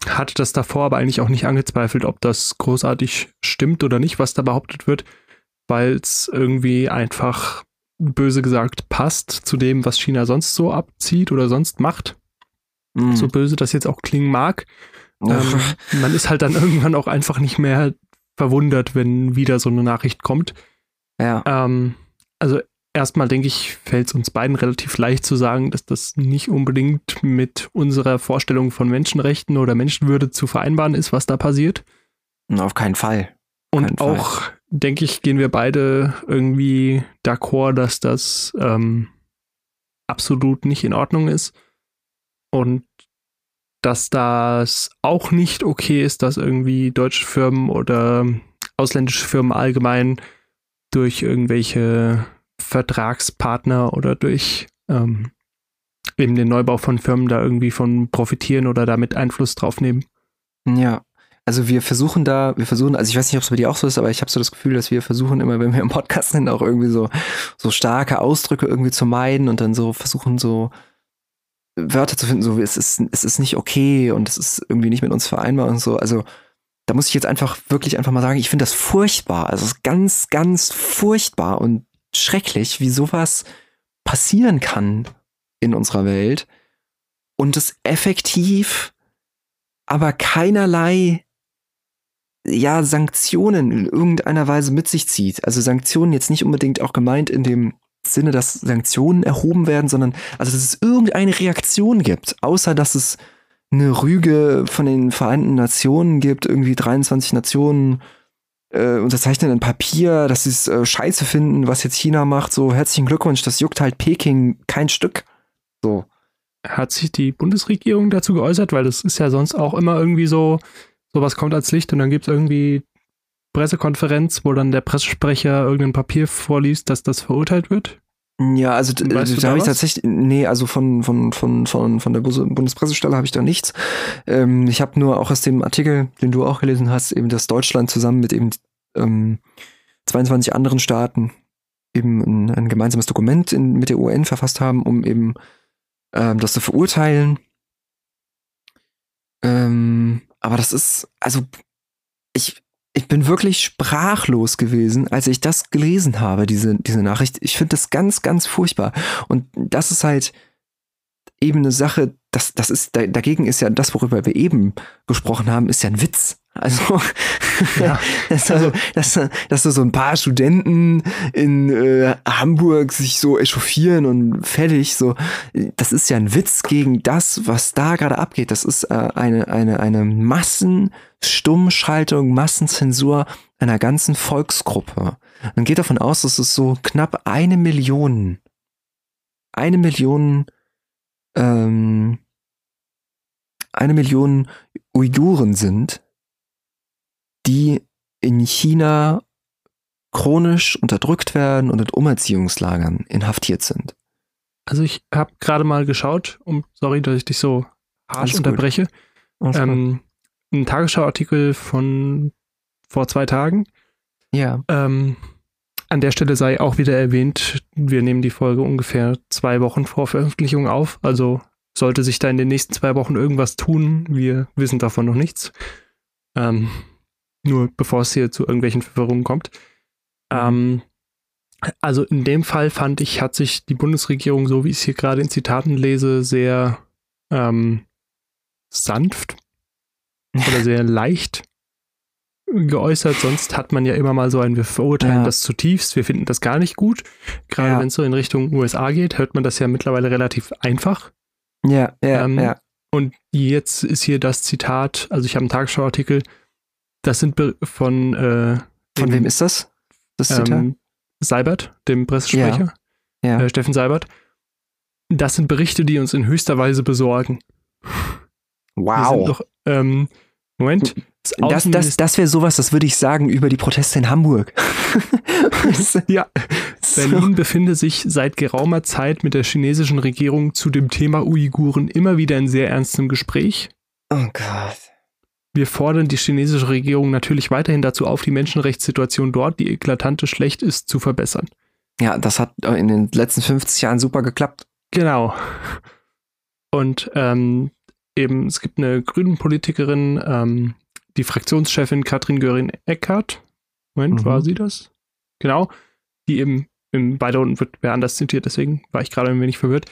hatte das davor aber eigentlich auch nicht angezweifelt, ob das großartig stimmt oder nicht, was da behauptet wird, weil es irgendwie einfach böse gesagt passt zu dem, was China sonst so abzieht oder sonst macht. Mhm. So böse das jetzt auch klingen mag. Ähm, man ist halt dann irgendwann auch einfach nicht mehr verwundert, wenn wieder so eine Nachricht kommt. Ja. Ähm, also erstmal denke ich, fällt es uns beiden relativ leicht zu sagen, dass das nicht unbedingt mit unserer Vorstellung von Menschenrechten oder Menschenwürde zu vereinbaren ist, was da passiert. Auf keinen Fall. Und Kein auch, denke ich, gehen wir beide irgendwie d'accord, dass das ähm, absolut nicht in Ordnung ist. Und dass das auch nicht okay ist, dass irgendwie deutsche Firmen oder ausländische Firmen allgemein durch irgendwelche Vertragspartner oder durch ähm, eben den Neubau von Firmen da irgendwie von profitieren oder damit Einfluss drauf nehmen. Ja, also wir versuchen da, wir versuchen, also ich weiß nicht, ob es bei dir auch so ist, aber ich habe so das Gefühl, dass wir versuchen immer, wenn wir im Podcast sind, auch irgendwie so, so starke Ausdrücke irgendwie zu meiden und dann so versuchen so Wörter zu finden, so es ist, es ist nicht okay und es ist irgendwie nicht mit uns vereinbar und so. Also da muss ich jetzt einfach wirklich einfach mal sagen, ich finde das furchtbar. Also es ist ganz, ganz furchtbar und schrecklich, wie sowas passieren kann in unserer Welt und es effektiv aber keinerlei ja Sanktionen in irgendeiner Weise mit sich zieht. Also Sanktionen jetzt nicht unbedingt auch gemeint in dem Sinne, dass Sanktionen erhoben werden, sondern also dass es irgendeine Reaktion gibt, außer dass es eine Rüge von den Vereinten Nationen gibt, irgendwie 23 Nationen äh, unterzeichnen ein Papier, dass sie es äh, scheiße finden, was jetzt China macht. So, herzlichen Glückwunsch, das juckt halt Peking kein Stück. So. Hat sich die Bundesregierung dazu geäußert? Weil das ist ja sonst auch immer irgendwie so, sowas kommt als Licht und dann gibt es irgendwie Pressekonferenz, wo dann der Pressesprecher irgendein Papier vorliest, dass das verurteilt wird? Ja, also weißt da habe ich tatsächlich, nee, also von, von, von, von, von der Bundespressestelle habe ich da nichts. Ähm, ich habe nur auch aus dem Artikel, den du auch gelesen hast, eben, dass Deutschland zusammen mit eben ähm, 22 anderen Staaten eben ein, ein gemeinsames Dokument in, mit der UN verfasst haben, um eben ähm, das zu verurteilen. Ähm, aber das ist, also ich, ich bin wirklich sprachlos gewesen, als ich das gelesen habe, diese, diese Nachricht. Ich finde das ganz, ganz furchtbar. Und das ist halt eben eine Sache, das, das ist, dagegen ist ja das, worüber wir eben gesprochen haben, ist ja ein Witz. Also, ja. dass, also dass, dass so ein paar Studenten in äh, Hamburg sich so echauffieren und fertig, so, das ist ja ein Witz gegen das, was da gerade abgeht. Das ist äh, eine, eine, eine Massenstummschaltung, Massenzensur einer ganzen Volksgruppe. Man geht davon aus, dass es so knapp eine Million, eine Million, ähm, eine Million Uiguren sind, die in China chronisch unterdrückt werden und in Umerziehungslagern inhaftiert sind. Also ich habe gerade mal geschaut, um sorry, dass ich dich so harsch Alles unterbreche. Ähm, ein Tagesschauartikel von vor zwei Tagen. Ja. Ähm, an der Stelle sei auch wieder erwähnt, wir nehmen die Folge ungefähr zwei Wochen vor Veröffentlichung auf. Also sollte sich da in den nächsten zwei Wochen irgendwas tun, wir wissen davon noch nichts. Ähm, nur bevor es hier zu irgendwelchen Verwirrungen kommt. Ähm, also in dem Fall fand ich, hat sich die Bundesregierung, so wie ich es hier gerade in Zitaten lese, sehr ähm, sanft oder sehr leicht geäußert. Sonst hat man ja immer mal so ein, wir verurteilen Ja. das zutiefst, wir finden das gar nicht gut. Gerade Ja. wenn es so in Richtung USA geht, hört man das ja mittlerweile relativ einfach. Ja, ja, Ähm, ja. Und jetzt ist hier das Zitat, also ich habe einen Tagesschau-Artikel, das sind von, äh, Von dem, wem ist das? Das Zitat? ähm, Seibert, dem Pressesprecher, ja. äh, Steffen Seibert. Das sind Berichte, die uns in höchster Weise besorgen. Wow. doch, ähm, Moment. Das, das, Außenminister- das wäre sowas, das würde ich sagen über die Proteste in Hamburg. ja, So. Berlin befinde sich seit geraumer Zeit mit der chinesischen Regierung zu dem Thema Uiguren immer wieder in sehr ernstem Gespräch. Oh Gott. Wir fordern die chinesische Regierung natürlich weiterhin dazu auf, die Menschenrechtssituation dort, die eklatante schlecht ist, zu verbessern. Ja, das hat in den letzten 50 Jahren super geklappt. Genau. Und ähm, eben, es gibt eine Grünen-Politikerin, ähm, die Fraktionschefin Katrin Göring-Eckardt. Moment, Mhm. war sie das? Genau. Die eben, im beide unten wird wer anders zitiert, deswegen war ich gerade ein wenig verwirrt.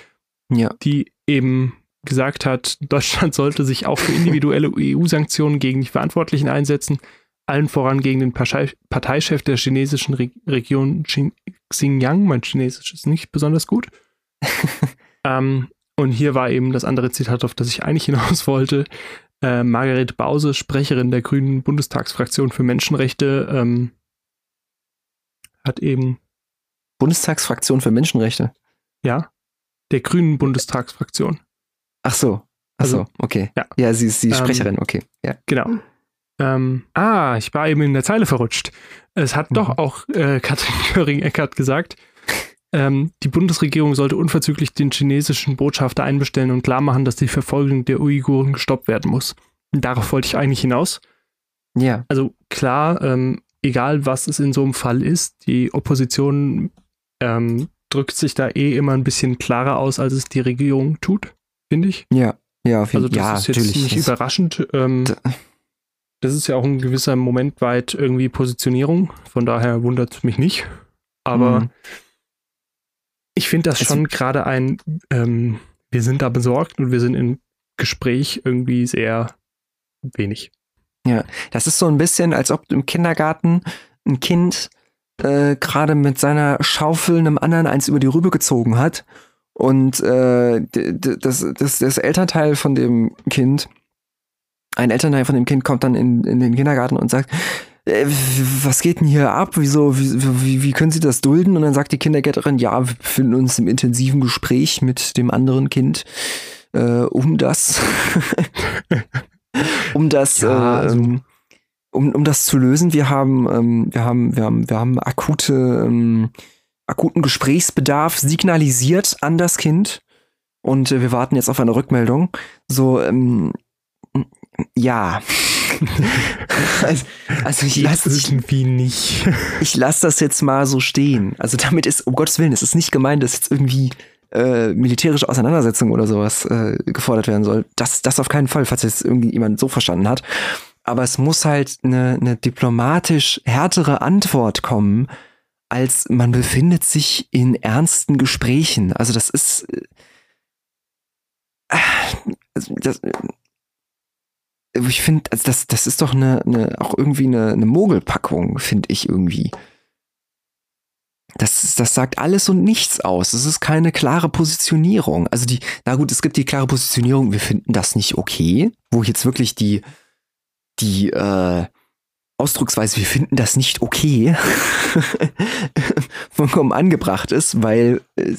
Ja. die eben gesagt hat, Deutschland sollte sich auch für individuelle EU-Sanktionen gegen die Verantwortlichen einsetzen, allen voran gegen den Partei Parteichef der chinesischen Re Region Xin- Xinjiang. Mein Chinesisch ist nicht besonders gut. ähm, und hier war eben das andere Zitat, auf das ich eigentlich hinaus wollte. Äh, Margaret Bause, Sprecherin der Grünen Bundestagsfraktion für Menschenrechte, ähm, hat eben, Bundestagsfraktion für Menschenrechte. ja, der Grünen Bundestagsfraktion. Ach so. Ach so, Also, okay. ja. Ja, sie ist die Ähm, Sprecherin, okay. Ja. Genau. Ähm, ah, ich war eben in der Zeile verrutscht. Es hat Mhm. doch auch äh, Katrin Göring-Eckardt gesagt, ähm, die Bundesregierung sollte unverzüglich den chinesischen Botschafter einbestellen und klar machen, dass die Verfolgung der Uiguren gestoppt werden muss. Und darauf wollte ich eigentlich hinaus. Ja. Also klar, ähm, egal was es in so einem Fall ist, die Opposition ähm, drückt sich da eh immer ein bisschen klarer aus, als es die Regierung tut, finde ich. Ja. Ja, auf jeden Also das ja, ist jetzt natürlich. nicht Das- überraschend. Ähm, das ist ja auch ein gewisser Moment weit irgendwie Positionierung. Von daher wundert es mich nicht. Aber Mhm. ich finde das Es- schon gerade ein, ähm, wir sind da besorgt und wir sind im Gespräch irgendwie sehr wenig. Das ist so ein bisschen, als ob im Kindergarten ein Kind äh, gerade mit seiner Schaufel einem anderen eins über die Rübe gezogen hat. Und äh, das, das, das Elternteil von dem Kind, ein Elternteil von dem Kind kommt dann in, in den Kindergarten und sagt, äh, was geht denn hier ab? Wieso, wie, wie, wie können Sie das dulden? Und dann sagt die Kindergärtnerin, ja, wir befinden uns im intensiven Gespräch mit dem anderen Kind äh, um das, um das, Ja, äh, also- ähm, um, um das zu lösen. Wir haben, ähm, wir haben, wir haben, wir haben akute, ähm, akuten Gesprächsbedarf signalisiert an das Kind und äh, wir warten jetzt auf eine Rückmeldung. So, ähm, ja. also, also ich lasse irgendwie nicht. ich lass das jetzt mal so stehen. Also damit ist, um Gottes Willen, es ist nicht gemeint, dass jetzt irgendwie äh, militärische Auseinandersetzung oder sowas äh, gefordert werden soll. Das, das auf keinen Fall, falls jetzt irgendwie jemand so verstanden hat. Aber es muss halt eine, eine diplomatisch härtere Antwort kommen, als man befindet sich in ernsten Gesprächen. Also das ist äh, also das, äh, ich finde, also das, das ist doch eine, eine auch irgendwie eine, eine Mogelpackung, finde ich irgendwie. Das, das sagt alles und nichts aus. Es ist keine klare Positionierung. Also die, na gut, es gibt die klare Positionierung, wir finden das nicht okay, wo jetzt wirklich die, die äh, Ausdrucksweise, wir finden das nicht okay, vollkommen angebracht ist, weil äh,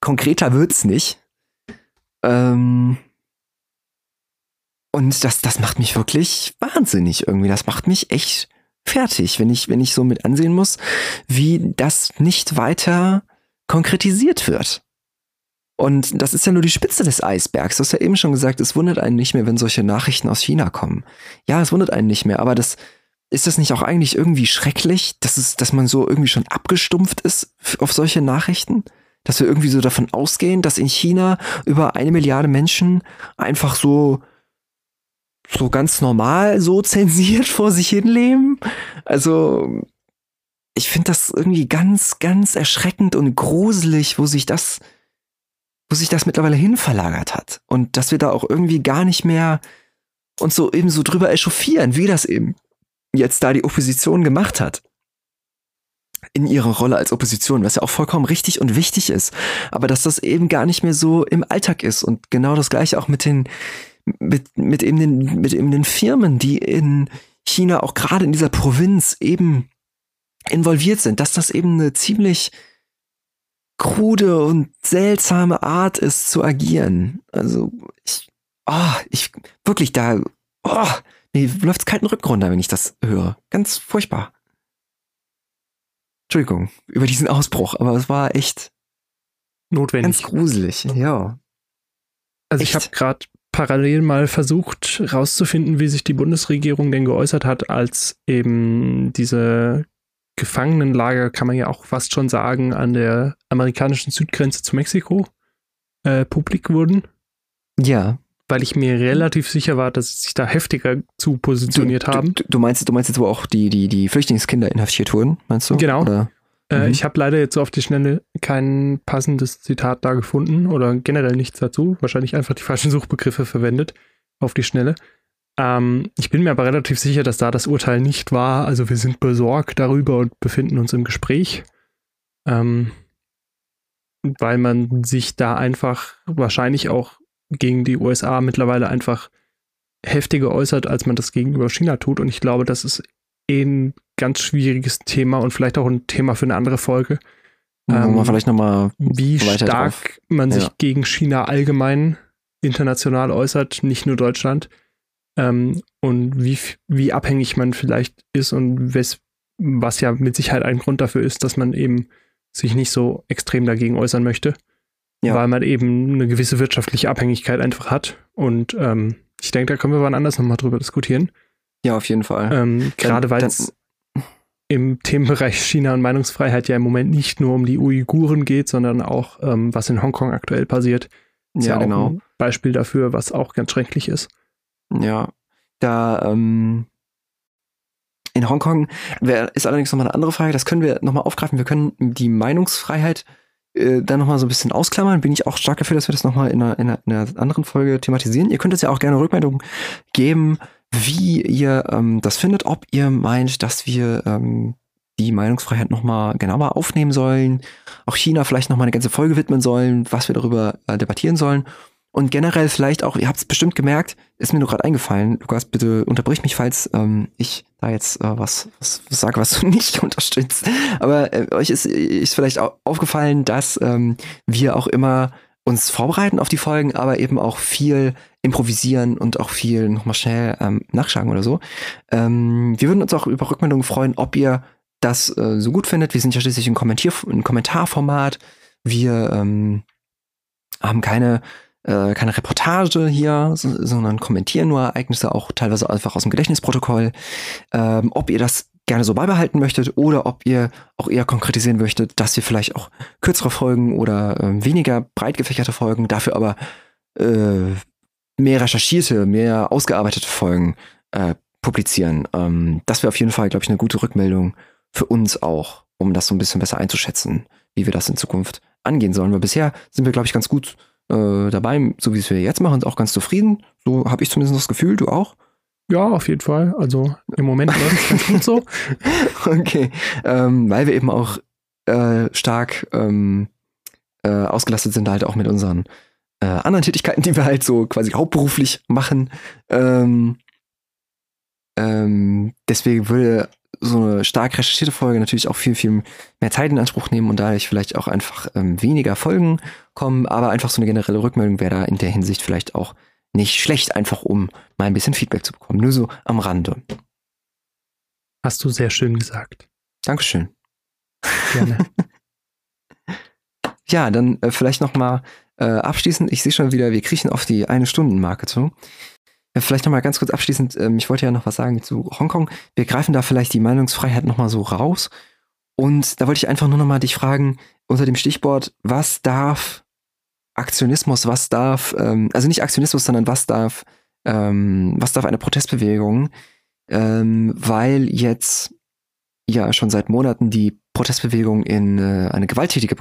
konkreter wird's nicht. Ähm, und das, das macht mich wirklich wahnsinnig irgendwie. Das macht mich echt fertig, wenn ich, wenn ich so mit ansehen muss, wie das nicht weiter konkretisiert wird. Und das ist ja nur die Spitze des Eisbergs. Du hast ja eben schon gesagt, es wundert einen nicht mehr, wenn solche Nachrichten aus China kommen. Ja, es wundert einen nicht mehr, aber das, ist das nicht auch eigentlich irgendwie schrecklich, dass, es, dass man so irgendwie schon abgestumpft ist auf solche Nachrichten? Dass wir irgendwie so davon ausgehen, dass in China über eine Milliarde Menschen einfach so, so ganz normal so zensiert vor sich hin leben? Also, ich finde das irgendwie ganz, ganz erschreckend und gruselig, wo sich das, wo sich das mittlerweile hin verlagert hat. Und dass wir da auch irgendwie gar nicht mehr uns so eben so drüber echauffieren, wie das eben jetzt da die Opposition gemacht hat. In ihrer Rolle als Opposition, was ja auch vollkommen richtig und wichtig ist. Aber dass das eben gar nicht mehr so im Alltag ist. Und genau das gleiche auch mit den, mit, mit eben den, mit eben den Firmen, die in China auch gerade in dieser Provinz eben involviert sind, dass das eben eine ziemlich krude und seltsame Art ist zu agieren. Also ich, oh, ich wirklich da, oh, mir läuft's kalten Rücken runter, wenn ich das höre. Ganz furchtbar. Entschuldigung über diesen Ausbruch, aber es war echt notwendig. Ganz gruselig, ja. Also echt? ich habe gerade parallel mal versucht rauszufinden, wie sich die Bundesregierung denn geäußert hat, als eben diese Gefangenenlager, kann man ja auch fast schon sagen, an der amerikanischen Südgrenze zu Mexiko äh, publik wurden. Ja. Weil ich mir relativ sicher war, dass sie sich da heftiger zu positioniert du, haben. Du, du, meinst, du meinst jetzt wo auch die, die, die Flüchtlingskinder inhaftiert wurden, meinst du? Genau. Oder? Äh, mhm. Ich habe leider jetzt so auf die Schnelle kein passendes Zitat da gefunden oder generell nichts dazu. Wahrscheinlich einfach die falschen Suchbegriffe verwendet auf die Schnelle. Ähm, ich bin mir aber relativ sicher, dass da das Urteil nicht war. Also wir sind besorgt darüber und befinden uns im Gespräch. Ähm, weil man sich da einfach wahrscheinlich auch gegen die USA mittlerweile einfach heftiger äußert, als man das gegenüber China tut. Und ich glaube, das ist eh ein ganz schwieriges Thema und vielleicht auch ein Thema für eine andere Folge. Ähm, man vielleicht noch mal wie stark drauf. man sich ja. gegen China allgemein international äußert, nicht nur Deutschland ähm, und wie, wie abhängig man vielleicht ist und wes, was ja mit Sicherheit ein Grund dafür ist, dass man eben sich nicht so extrem dagegen äußern möchte, ja. weil man eben eine gewisse wirtschaftliche Abhängigkeit einfach hat. Und ähm, ich denke, da können wir wann anders nochmal drüber diskutieren. Ja, auf jeden Fall. Ähm, gerade weil es im Themenbereich China und Meinungsfreiheit ja im Moment nicht nur um die Uiguren geht, sondern auch, ähm, was in Hongkong aktuell passiert. Ist ja, ja genau. ein Beispiel dafür, was auch ganz schrecklich ist. Ja, da ähm, in Hongkong wär, ist allerdings nochmal eine andere Frage. Das können wir nochmal aufgreifen. Wir können die Meinungsfreiheit äh, dann nochmal so ein bisschen ausklammern. Bin ich auch stark dafür, dass wir das nochmal in einer, in, einer, in einer anderen Folge thematisieren. Ihr könnt uns ja auch gerne Rückmeldungen geben, wie ihr ähm, das findet, ob ihr meint, dass wir ähm, die Meinungsfreiheit nochmal genauer aufnehmen sollen, auch China vielleicht nochmal eine ganze Folge widmen sollen, was wir darüber äh, debattieren sollen und generell vielleicht auch, ihr habt es bestimmt gemerkt, ist mir nur gerade eingefallen, Lukas, bitte unterbrich mich, falls ähm, ich da jetzt äh, was, was, was sage, was du nicht unterstützt. Aber äh, euch ist, ist vielleicht auch aufgefallen, dass ähm, wir auch immer uns vorbereiten auf die Folgen, aber eben auch viel improvisieren und auch viel nochmal schnell ähm, nachschlagen oder so. Ähm, wir würden uns auch über Rückmeldungen freuen, ob ihr das äh, so gut findet. Wir sind ja schließlich ein, Kommentier ein Kommentarformat. Wir ähm, haben keine äh, keine Reportage hier, so, sondern kommentieren nur Ereignisse, auch teilweise einfach aus dem Gedächtnisprotokoll. Ähm, ob ihr das gerne so beibehalten möchtet oder ob ihr auch eher konkretisieren möchtet, dass ihr vielleicht auch kürzere Folgen oder äh, weniger breit gefächerte Folgen, dafür aber äh, mehr recherchierte, mehr ausgearbeitete Folgen äh, publizieren. Ähm, das wäre auf jeden Fall, glaube ich, eine gute Rückmeldung für uns auch, um das so ein bisschen besser einzuschätzen, wie wir das in Zukunft angehen sollen. Weil bisher sind wir, glaube ich, ganz gut äh, dabei, so wie es wir jetzt machen, auch ganz zufrieden. So habe ich zumindest das Gefühl, du auch? Ja, auf jeden Fall. Also im Moment läuft es ganz gut so. Okay, ähm, weil wir eben auch äh, stark ähm, äh, ausgelastet sind, halt auch mit unseren äh, anderen Tätigkeiten, die wir halt so quasi hauptberuflich machen. Ähm, ähm, deswegen würde so eine stark recherchierte Folge natürlich auch viel, viel mehr Zeit in Anspruch nehmen und dadurch vielleicht auch einfach ähm, weniger Folgen kommen, aber einfach so eine generelle Rückmeldung wäre da in der Hinsicht vielleicht auch nicht schlecht, einfach um mal ein bisschen Feedback zu bekommen. Nur so am Rande. Hast du sehr schön gesagt. Dankeschön. Gerne. ja, dann äh, vielleicht noch mal äh, abschließend. Ich sehe schon wieder, wir kriechen auf die eine Stunden Marke zu. Ja, vielleicht nochmal ganz kurz abschließend, ähm, ich wollte ja noch was sagen zu Hongkong. Wir greifen da vielleicht die Meinungsfreiheit nochmal so raus. Und da wollte ich einfach nur nochmal dich fragen, unter dem Stichwort, was darf Aktionismus, was darf, ähm, also nicht Aktionismus, sondern was darf, ähm, was darf eine Protestbewegung, ähm, weil jetzt ja schon seit Monaten die Protestbewegung in äh, eine gewalttätige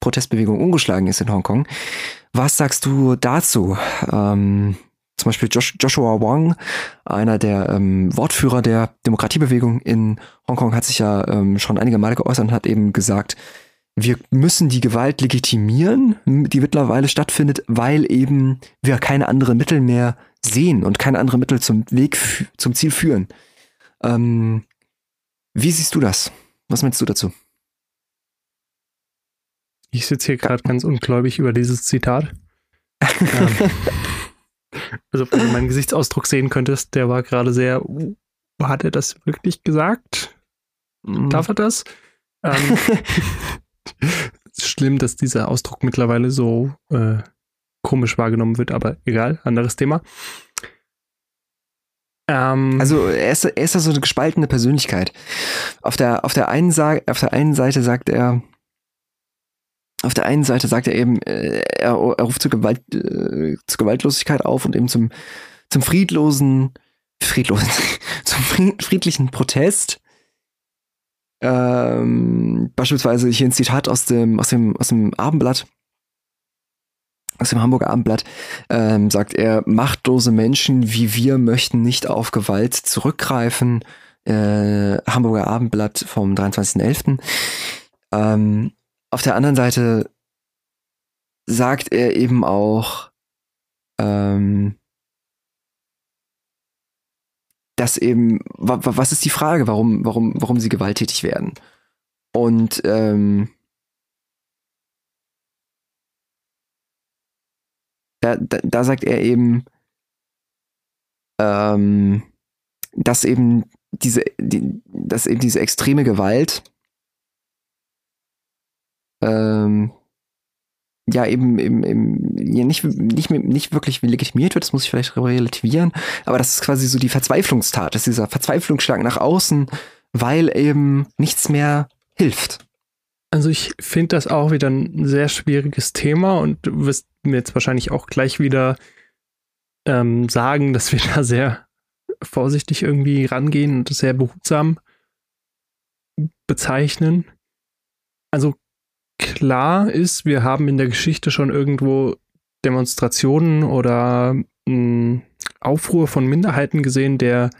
Protestbewegung umgeschlagen ist in Hongkong Was sagst du dazu? Ähm, zum Beispiel Josh, Joshua Wong, einer der ähm, Wortführer der Demokratiebewegung in Hongkong, hat sich ja ähm, schon einige Male geäußert und hat eben gesagt, wir müssen die Gewalt legitimieren, die mittlerweile stattfindet, weil eben wir keine anderen Mittel mehr sehen und keine anderen Mittel zum Weg, zum Ziel führen. Ähm, wie siehst du das? Was meinst du dazu? Ich sitze hier gerade ganz ungläubig über dieses Zitat. ähm, also, wenn du meinen Gesichtsausdruck sehen könntest, der war gerade sehr, uh, hat er das wirklich gesagt? Mhm. Darf er das? Ähm, schlimm, dass dieser Ausdruck mittlerweile so äh, komisch wahrgenommen wird, aber egal, anderes Thema. Ähm, also er ist, er ist ja so eine gespaltene Persönlichkeit. Auf der, auf, der einen auf der einen Seite sagt er, auf der einen Seite sagt er eben, äh, er, er ruft zur, Gewalt, äh, zur Gewaltlosigkeit auf und eben zum, zum friedlosen, friedlosen, zum friedlichen Protest. Ähm, beispielsweise hier ein Zitat aus dem, aus dem, aus dem Abendblatt, aus dem Hamburger Abendblatt, ähm, sagt er, machtlose Menschen wie wir möchten nicht auf Gewalt zurückgreifen. Äh, Hamburger Abendblatt vom 23.11. Ähm, auf der anderen Seite sagt er eben auch, ähm, dass eben, was ist die Frage, warum, warum, warum sie gewalttätig werden? Und ähm, da, da, da sagt er eben, ähm, dass eben diese, die, dass eben diese extreme Gewalt ähm, ja eben, eben, eben ja, nicht, nicht, nicht wirklich legitimiert wird, das muss ich vielleicht relativieren, aber das ist quasi so die Verzweiflungstat, das ist dieser Verzweiflungsschlag nach außen, weil eben nichts mehr hilft. Also ich finde das auch wieder ein sehr schwieriges Thema und du wirst mir jetzt wahrscheinlich auch gleich wieder ähm, sagen, dass wir da sehr vorsichtig irgendwie rangehen und sehr behutsam bezeichnen. Also klar ist, wir haben in der Geschichte schon irgendwo Demonstrationen oder mh, hm, Aufruhr von Minderheiten gesehen, der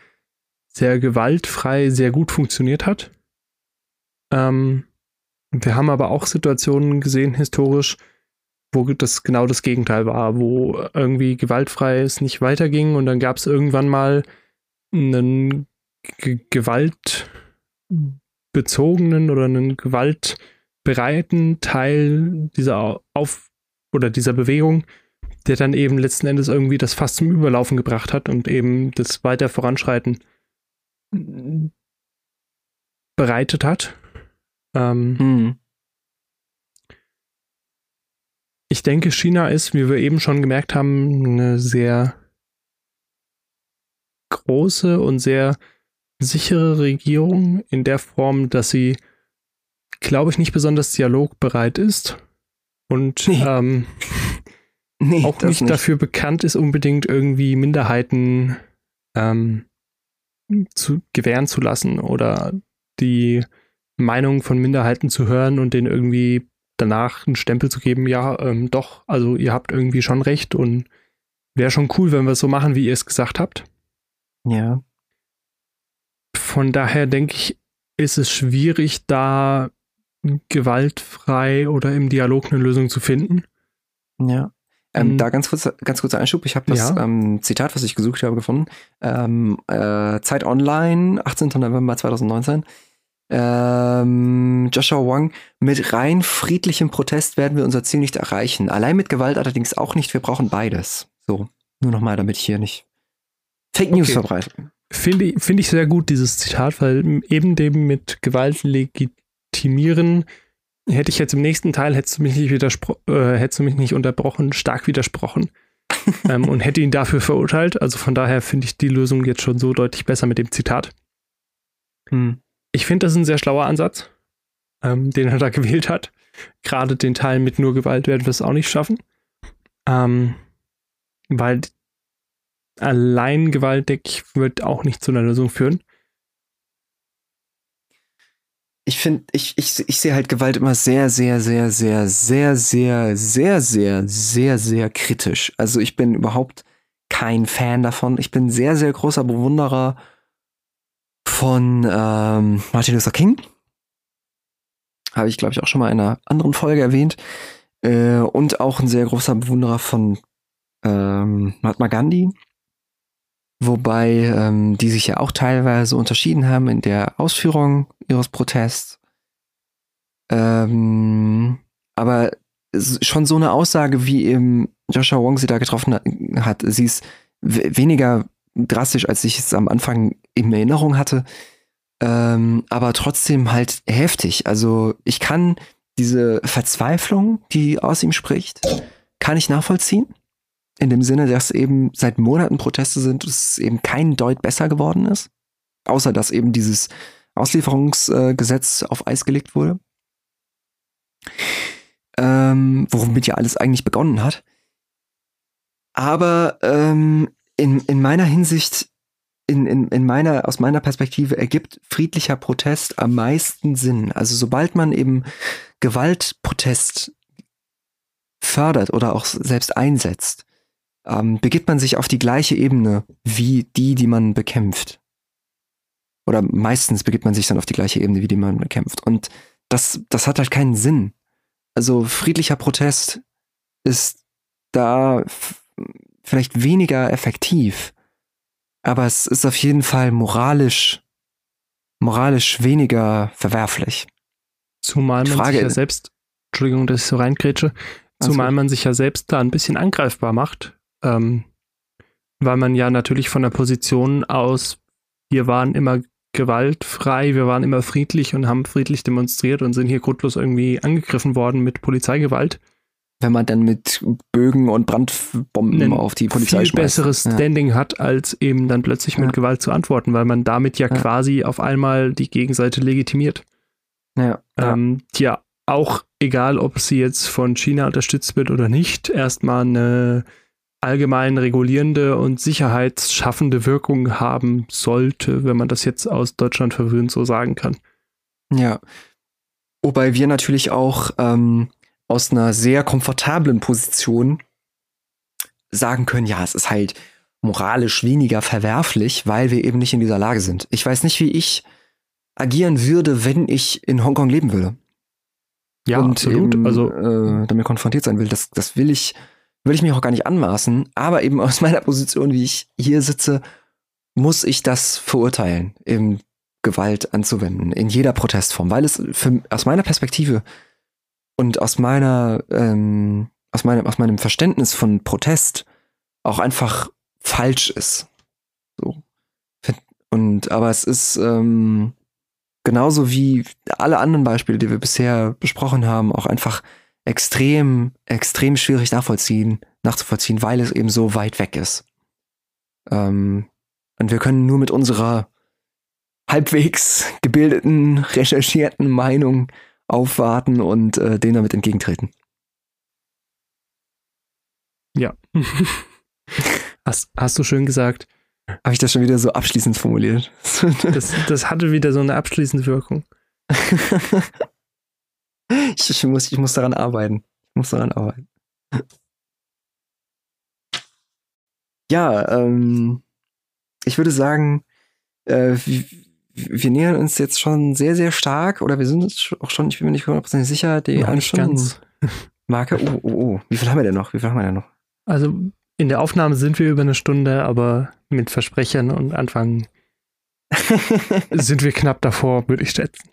sehr gewaltfrei, sehr gut funktioniert hat. Ähm, wir haben aber auch Situationen gesehen, historisch, wo das genau das Gegenteil war, wo irgendwie gewaltfrei es nicht weiterging und dann gab es irgendwann mal einen G gewaltbezogenen oder einen Gewalt breiten Teil dieser Auf- oder dieser Bewegung, der dann eben letzten Endes irgendwie das fast zum Überlaufen gebracht hat und eben das weiter Voranschreiten bereitet hat. Ähm, hm. Ich denke, China ist, wie wir eben schon gemerkt haben, eine sehr große und sehr sichere Regierung in der Form, dass sie glaube ich, nicht besonders dialogbereit ist und nee. Ähm, nee, auch nicht, nicht, dafür bekannt ist, unbedingt irgendwie Minderheiten ähm, zu gewähren zu lassen oder die Meinung von Minderheiten zu hören und denen irgendwie danach einen Stempel zu geben, ja, ähm, doch, also ihr habt irgendwie schon recht und wäre schon cool, wenn wir es so machen, wie ihr es gesagt habt. Ja. Von daher denke ich, ist es schwierig, da gewaltfrei oder im Dialog eine Lösung zu finden. Ja. Ähm, mhm. Da ganz kurz, ganz kurzer Einschub. Ich habe das ja. ähm, Zitat, was ich gesucht habe, gefunden. Ähm, äh, Zeit Online, 18. November 2019. Ähm, Joshua Wong, mit rein friedlichem Protest werden wir unser Ziel nicht erreichen. Allein mit Gewalt allerdings auch nicht. Wir brauchen beides. So, nur nochmal, damit ich hier nicht Fake News okay. verbreite. Finde find ich sehr gut, dieses Zitat, weil eben dem mit Gewalt legit legitimieren. Hätte ich jetzt im nächsten Teil, hättest du mich nicht, äh, hättest du mich nicht unterbrochen, stark widersprochen ähm, und hätte ihn dafür verurteilt. Also von daher finde ich die Lösung jetzt schon so deutlich besser mit dem Zitat. Hm. Ich finde, das ist ein sehr schlauer Ansatz, ähm, den er da gewählt hat. Gerade den Teil mit nur Gewalt werden wir es auch nicht schaffen. Ähm, weil allein Gewalt, denke ich, wird auch nicht zu einer Lösung führen. Ich finde, ich, ich, ich sehe halt Gewalt immer sehr, sehr, sehr, sehr, sehr, sehr, sehr, sehr, sehr, sehr kritisch. Also ich bin überhaupt kein Fan davon. Ich bin sehr, sehr großer Bewunderer von ähm, Martin Luther King. Habe ich, glaube ich, auch schon mal in einer anderen Folge erwähnt. Äh, und auch ein sehr großer Bewunderer von ähm, Mahatma Gandhi. Wobei ähm, die sich ja auch teilweise unterschieden haben in der Ausführung ihres Protests. Ähm, aber schon so eine Aussage, wie eben Joshua Wong sie da getroffen hat, sie ist weniger drastisch, als ich es am Anfang in Erinnerung hatte, ähm, aber trotzdem halt heftig. Also ich kann diese Verzweiflung, die aus ihm spricht, kann ich nachvollziehen. In dem Sinne, dass eben seit Monaten Proteste sind, dass es eben kein Deut besser geworden ist. Außer dass eben dieses Auslieferungsgesetz äh, auf Eis gelegt wurde. Ähm, womit ja alles eigentlich begonnen hat. Aber ähm, in, in meiner Hinsicht, in, in, in meiner, aus meiner Perspektive ergibt friedlicher Protest am meisten Sinn. Also sobald man eben Gewaltprotest fördert oder auch selbst einsetzt, ähm, begibt man sich auf die gleiche Ebene wie die, die man bekämpft. Oder meistens begibt man sich dann auf die gleiche Ebene, wie die man bekämpft. Und das, das hat halt keinen Sinn. Also friedlicher Protest ist da vielleicht weniger effektiv, aber es ist auf jeden Fall moralisch, moralisch weniger verwerflich. Zumal man Frage, sich ja selbst, Entschuldigung, dass ich so reingrätsche, zumal man sich ja selbst da ein bisschen angreifbar macht, ähm, weil man ja natürlich von der Position aus, wir waren immer gewaltfrei, wir waren immer friedlich und haben friedlich demonstriert und sind hier grundlos irgendwie angegriffen worden mit Polizeigewalt. Wenn man dann mit Bögen und Brandbomben auf die Polizei viel schmeißt. besseres ja. Standing hat, als eben dann plötzlich mit ja. Gewalt zu antworten, weil man damit ja, ja, quasi auf einmal die Gegenseite legitimiert. Ja. Ähm, ja, auch egal, ob sie jetzt von China unterstützt wird oder nicht, erstmal eine allgemein regulierende und sicherheitsschaffende Wirkung haben sollte, wenn man das jetzt aus Deutschland verwöhnt so sagen kann. Ja. Wobei wir natürlich auch ähm, aus einer sehr komfortablen Position sagen können, ja, es ist halt moralisch weniger verwerflich, weil wir eben nicht in dieser Lage sind. Ich weiß nicht, wie ich agieren würde, wenn ich in Hongkong leben würde. Ja, und absolut. Eben, also äh, damit konfrontiert sein will. Das, das will ich will ich mich auch gar nicht anmaßen, aber eben aus meiner Position, wie ich hier sitze, muss ich das verurteilen, eben Gewalt anzuwenden, in jeder Protestform, weil es für, aus meiner Perspektive und aus meiner, ähm, aus meinem, aus meinem Verständnis von Protest auch einfach falsch ist. So. Und, aber es ist, ähm, genauso wie alle anderen Beispiele, die wir bisher besprochen haben, auch einfach extrem, extrem schwierig nachvollziehen, nachzuvollziehen, weil es eben so weit weg ist. Ähm, und wir können nur mit unserer halbwegs gebildeten, recherchierten Meinung aufwarten und äh, denen damit entgegentreten. Ja. hast, hast du schön gesagt. Habe ich das schon wieder so abschließend formuliert? das, das hatte wieder so eine abschließende Wirkung. ich, ich, muss, ich muss daran arbeiten. Ich muss daran arbeiten. Ja, ähm, ich würde sagen, äh, wir, wir nähern uns jetzt schon sehr, sehr stark, oder wir sind jetzt auch schon, ich bin mir nicht hundertprozentig sicher, die eine Stunden Marke. Oh, oh, oh. Wie viel haben wir denn noch? Wie viel haben wir denn noch? Also in der Aufnahme sind wir über eine Stunde, aber mit Versprechern und Anfang sind wir knapp davor, würde ich schätzen.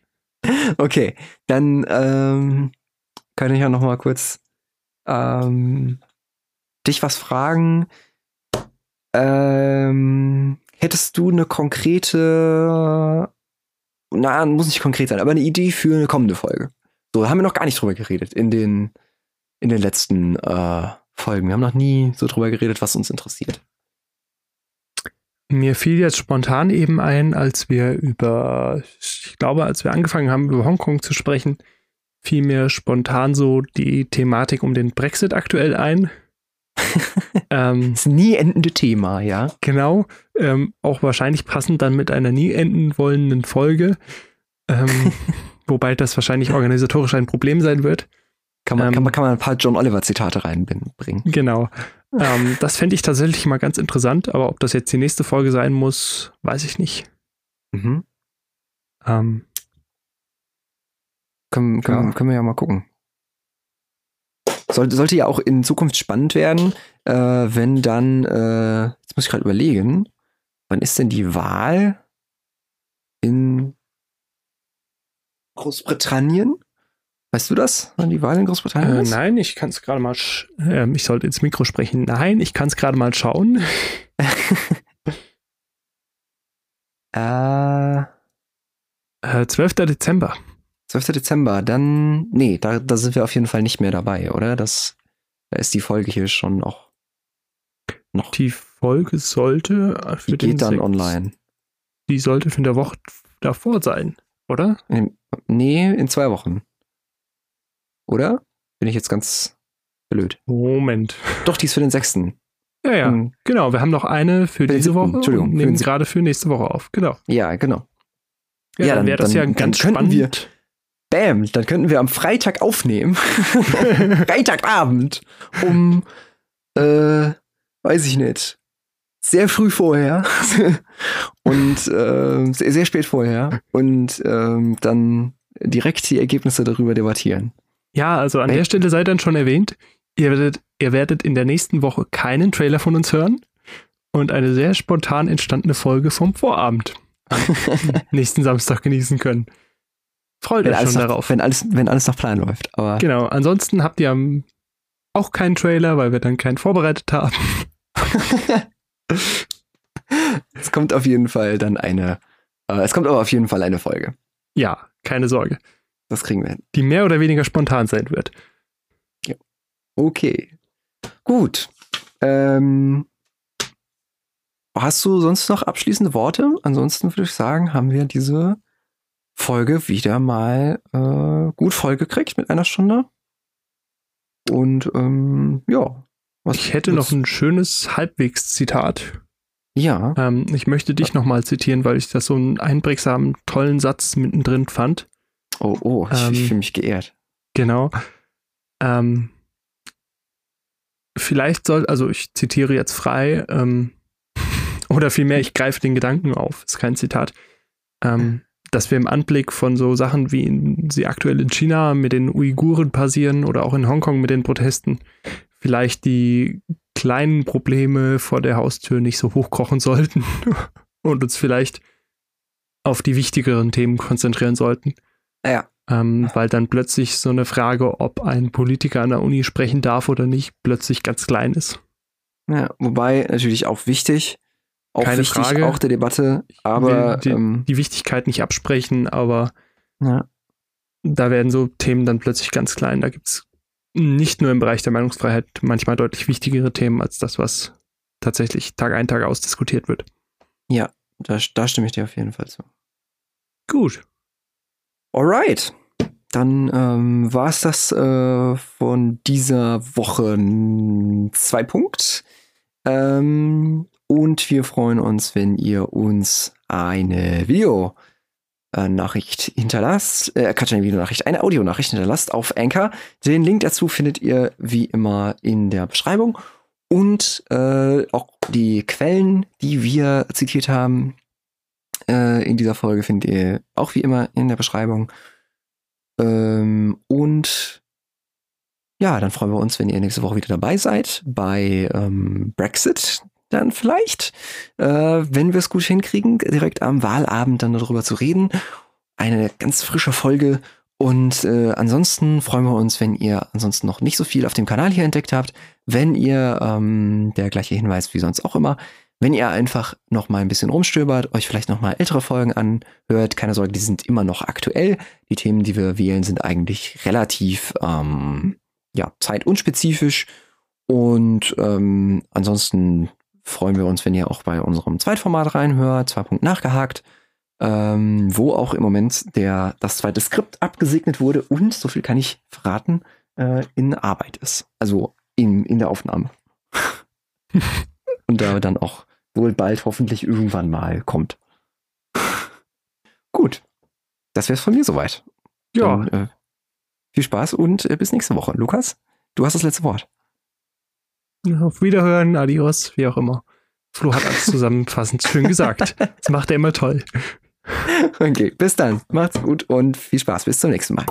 Okay, dann ähm, kann ich ja noch mal kurz ähm, dich was fragen. Ähm, hättest du eine konkrete, na, muss nicht konkret sein, aber eine Idee für eine kommende Folge? So, haben wir noch gar nicht drüber geredet in den, in den letzten äh, Folgen. Wir haben noch nie so drüber geredet, was uns interessiert. Mir fiel jetzt spontan eben ein, als wir über, ich glaube, als wir angefangen haben, über Hongkong zu sprechen, fiel mir spontan so die Thematik um den Brexit aktuell ein. ähm, das nie endende Thema, ja. Genau. Ähm, auch wahrscheinlich passend dann mit einer nie enden wollenden Folge, ähm, wobei das wahrscheinlich organisatorisch ein Problem sein wird. Kann man, ähm, kann man, kann man ein paar John Oliver-Zitate reinbringen. Genau. ähm, das fände ich tatsächlich mal ganz interessant, aber ob das jetzt die nächste Folge sein muss, weiß ich nicht. Mhm. Ähm, können, können, ja. können wir ja mal gucken. Sollte, sollte ja auch in Zukunft spannend werden, äh, wenn dann, äh, jetzt muss ich gerade überlegen, wann ist denn die Wahl in Großbritannien? Weißt du das, wann die Wahl in Großbritannien äh, ist? Nein, ich kann es gerade mal, äh, ich sollte ins Mikro sprechen. Nein, ich kann es gerade mal schauen. äh, 12. Äh, Dezember. 12. Dezember, dann, nee, da, da sind wir auf jeden Fall nicht mehr dabei, oder? Das, da ist die Folge hier schon noch. noch die Folge sollte für die geht dann 6, online. Die sollte für eine Woche davor sein, oder? Nee, in zwei Wochen. Oder? Bin ich jetzt ganz blöd. Moment. Doch, die ist für den 6. Ja, ja, um, genau. Wir haben noch eine für diese Woche Entschuldigung, und nehmen gerade für nächste Woche auf. Genau. Ja, genau. Ja, ja dann wäre das dann, ja ganz spannend. Wir, Bam, dann könnten wir am Freitag aufnehmen. Freitagabend. Um, äh, weiß ich nicht. Sehr früh vorher. und äh, sehr, sehr spät vorher. Und ähm, dann direkt die Ergebnisse darüber debattieren. Ja, also an hey. der Stelle sei dann schon erwähnt, ihr werdet, ihr werdet in der nächsten Woche keinen Trailer von uns hören und eine sehr spontan entstandene Folge vom Vorabend nächsten Samstag genießen können. Freut euch schon nach, darauf. Wenn alles, wenn alles nach Plan läuft. Aber genau, ansonsten habt ihr auch keinen Trailer, weil wir dann keinen vorbereitet haben. es kommt auf jeden Fall dann eine, äh, es kommt aber auf jeden Fall eine Folge. Ja, keine Sorge. Das kriegen wir hin. Die mehr oder weniger spontan sein wird. Ja. Okay. Gut. Ähm, hast du sonst noch abschließende Worte? Ansonsten würde ich sagen, haben wir diese Folge wieder mal äh, gut vollgekriegt mit einer Stunde. Und ähm, ja. Was, ich hätte noch ein schönes Halbwegs-Zitat. Ja. Ähm, ich möchte dich nochmal zitieren, weil ich das so einen einprägsamen, tollen Satz mittendrin fand. Oh, oh, ich, ähm, fühle mich geehrt. Genau. Ähm, vielleicht soll, also ich zitiere jetzt frei, ähm, oder vielmehr, ich greife den Gedanken auf, ist kein Zitat, ähm, dass wir im Anblick von so Sachen wie in, sie aktuell in China mit den Uiguren passieren oder auch in Hongkong mit den Protesten, vielleicht die kleinen Probleme vor der Haustür nicht so hochkochen sollten und uns vielleicht auf die wichtigeren Themen konzentrieren sollten. Ja. Ähm, weil dann plötzlich so eine Frage, ob ein Politiker an der Uni sprechen darf oder nicht, plötzlich ganz klein ist. Ja, wobei natürlich auch wichtig, auch Keine wichtig, Frage. auch der Debatte, aber die, ähm, die, Wichtigkeit nicht absprechen, aber ja. da werden so Themen dann plötzlich ganz klein. Da gibt es nicht nur im Bereich der Meinungsfreiheit manchmal deutlich wichtigere Themen als das, was tatsächlich Tag ein, Tag aus diskutiert wird. Ja, da, da stimme ich dir auf jeden Fall zu. Gut. Alright. Dann ähm, war es das äh, von dieser Woche zwei Punkt. Ähm, und wir freuen uns, wenn ihr uns eine Video Nachricht hinterlasst, äh, Quatsch, eine Videonachricht, eine Audionachricht hinterlasst auf Anchor. Den Link dazu findet ihr wie immer in der Beschreibung. Und äh, auch die Quellen, die wir zitiert haben äh, in dieser Folge, findet ihr auch wie immer in der Beschreibung. Ähm, und ja, dann freuen wir uns, wenn ihr nächste Woche wieder dabei seid bei ähm, Brexit dann vielleicht, äh, wenn wir es gut hinkriegen, direkt am Wahlabend dann darüber zu reden. Eine ganz frische Folge. Und äh, ansonsten freuen wir uns, wenn ihr ansonsten noch nicht so viel auf dem Kanal hier entdeckt habt. Wenn ihr, ähm, der gleiche Hinweis wie sonst auch immer, wenn ihr einfach noch mal ein bisschen rumstöbert, euch vielleicht noch mal ältere Folgen anhört, keine Sorge, die sind immer noch aktuell. Die Themen, die wir wählen, sind eigentlich relativ ähm, ja, zeitunspezifisch. Und ähm, ansonsten freuen wir uns, wenn ihr auch bei unserem Zweitformat reinhört, zwei Punkt nachgehakt, ähm, wo auch im Moment der, das zweite Skript abgesegnet wurde und, so viel kann ich verraten, äh, in Arbeit ist. Also in, in der Aufnahme. und da dann auch wohl bald hoffentlich irgendwann mal kommt. Gut. Das wäre es von mir soweit. Ja. Dann, äh, viel Spaß und äh, bis nächste Woche. Lukas, du hast das letzte Wort. Auf Wiederhören, adios, wie auch immer. Flo hat alles zusammenfassend schön gesagt. Das macht er immer toll. Okay, bis dann. Macht's gut und viel Spaß. Bis zum nächsten Mal.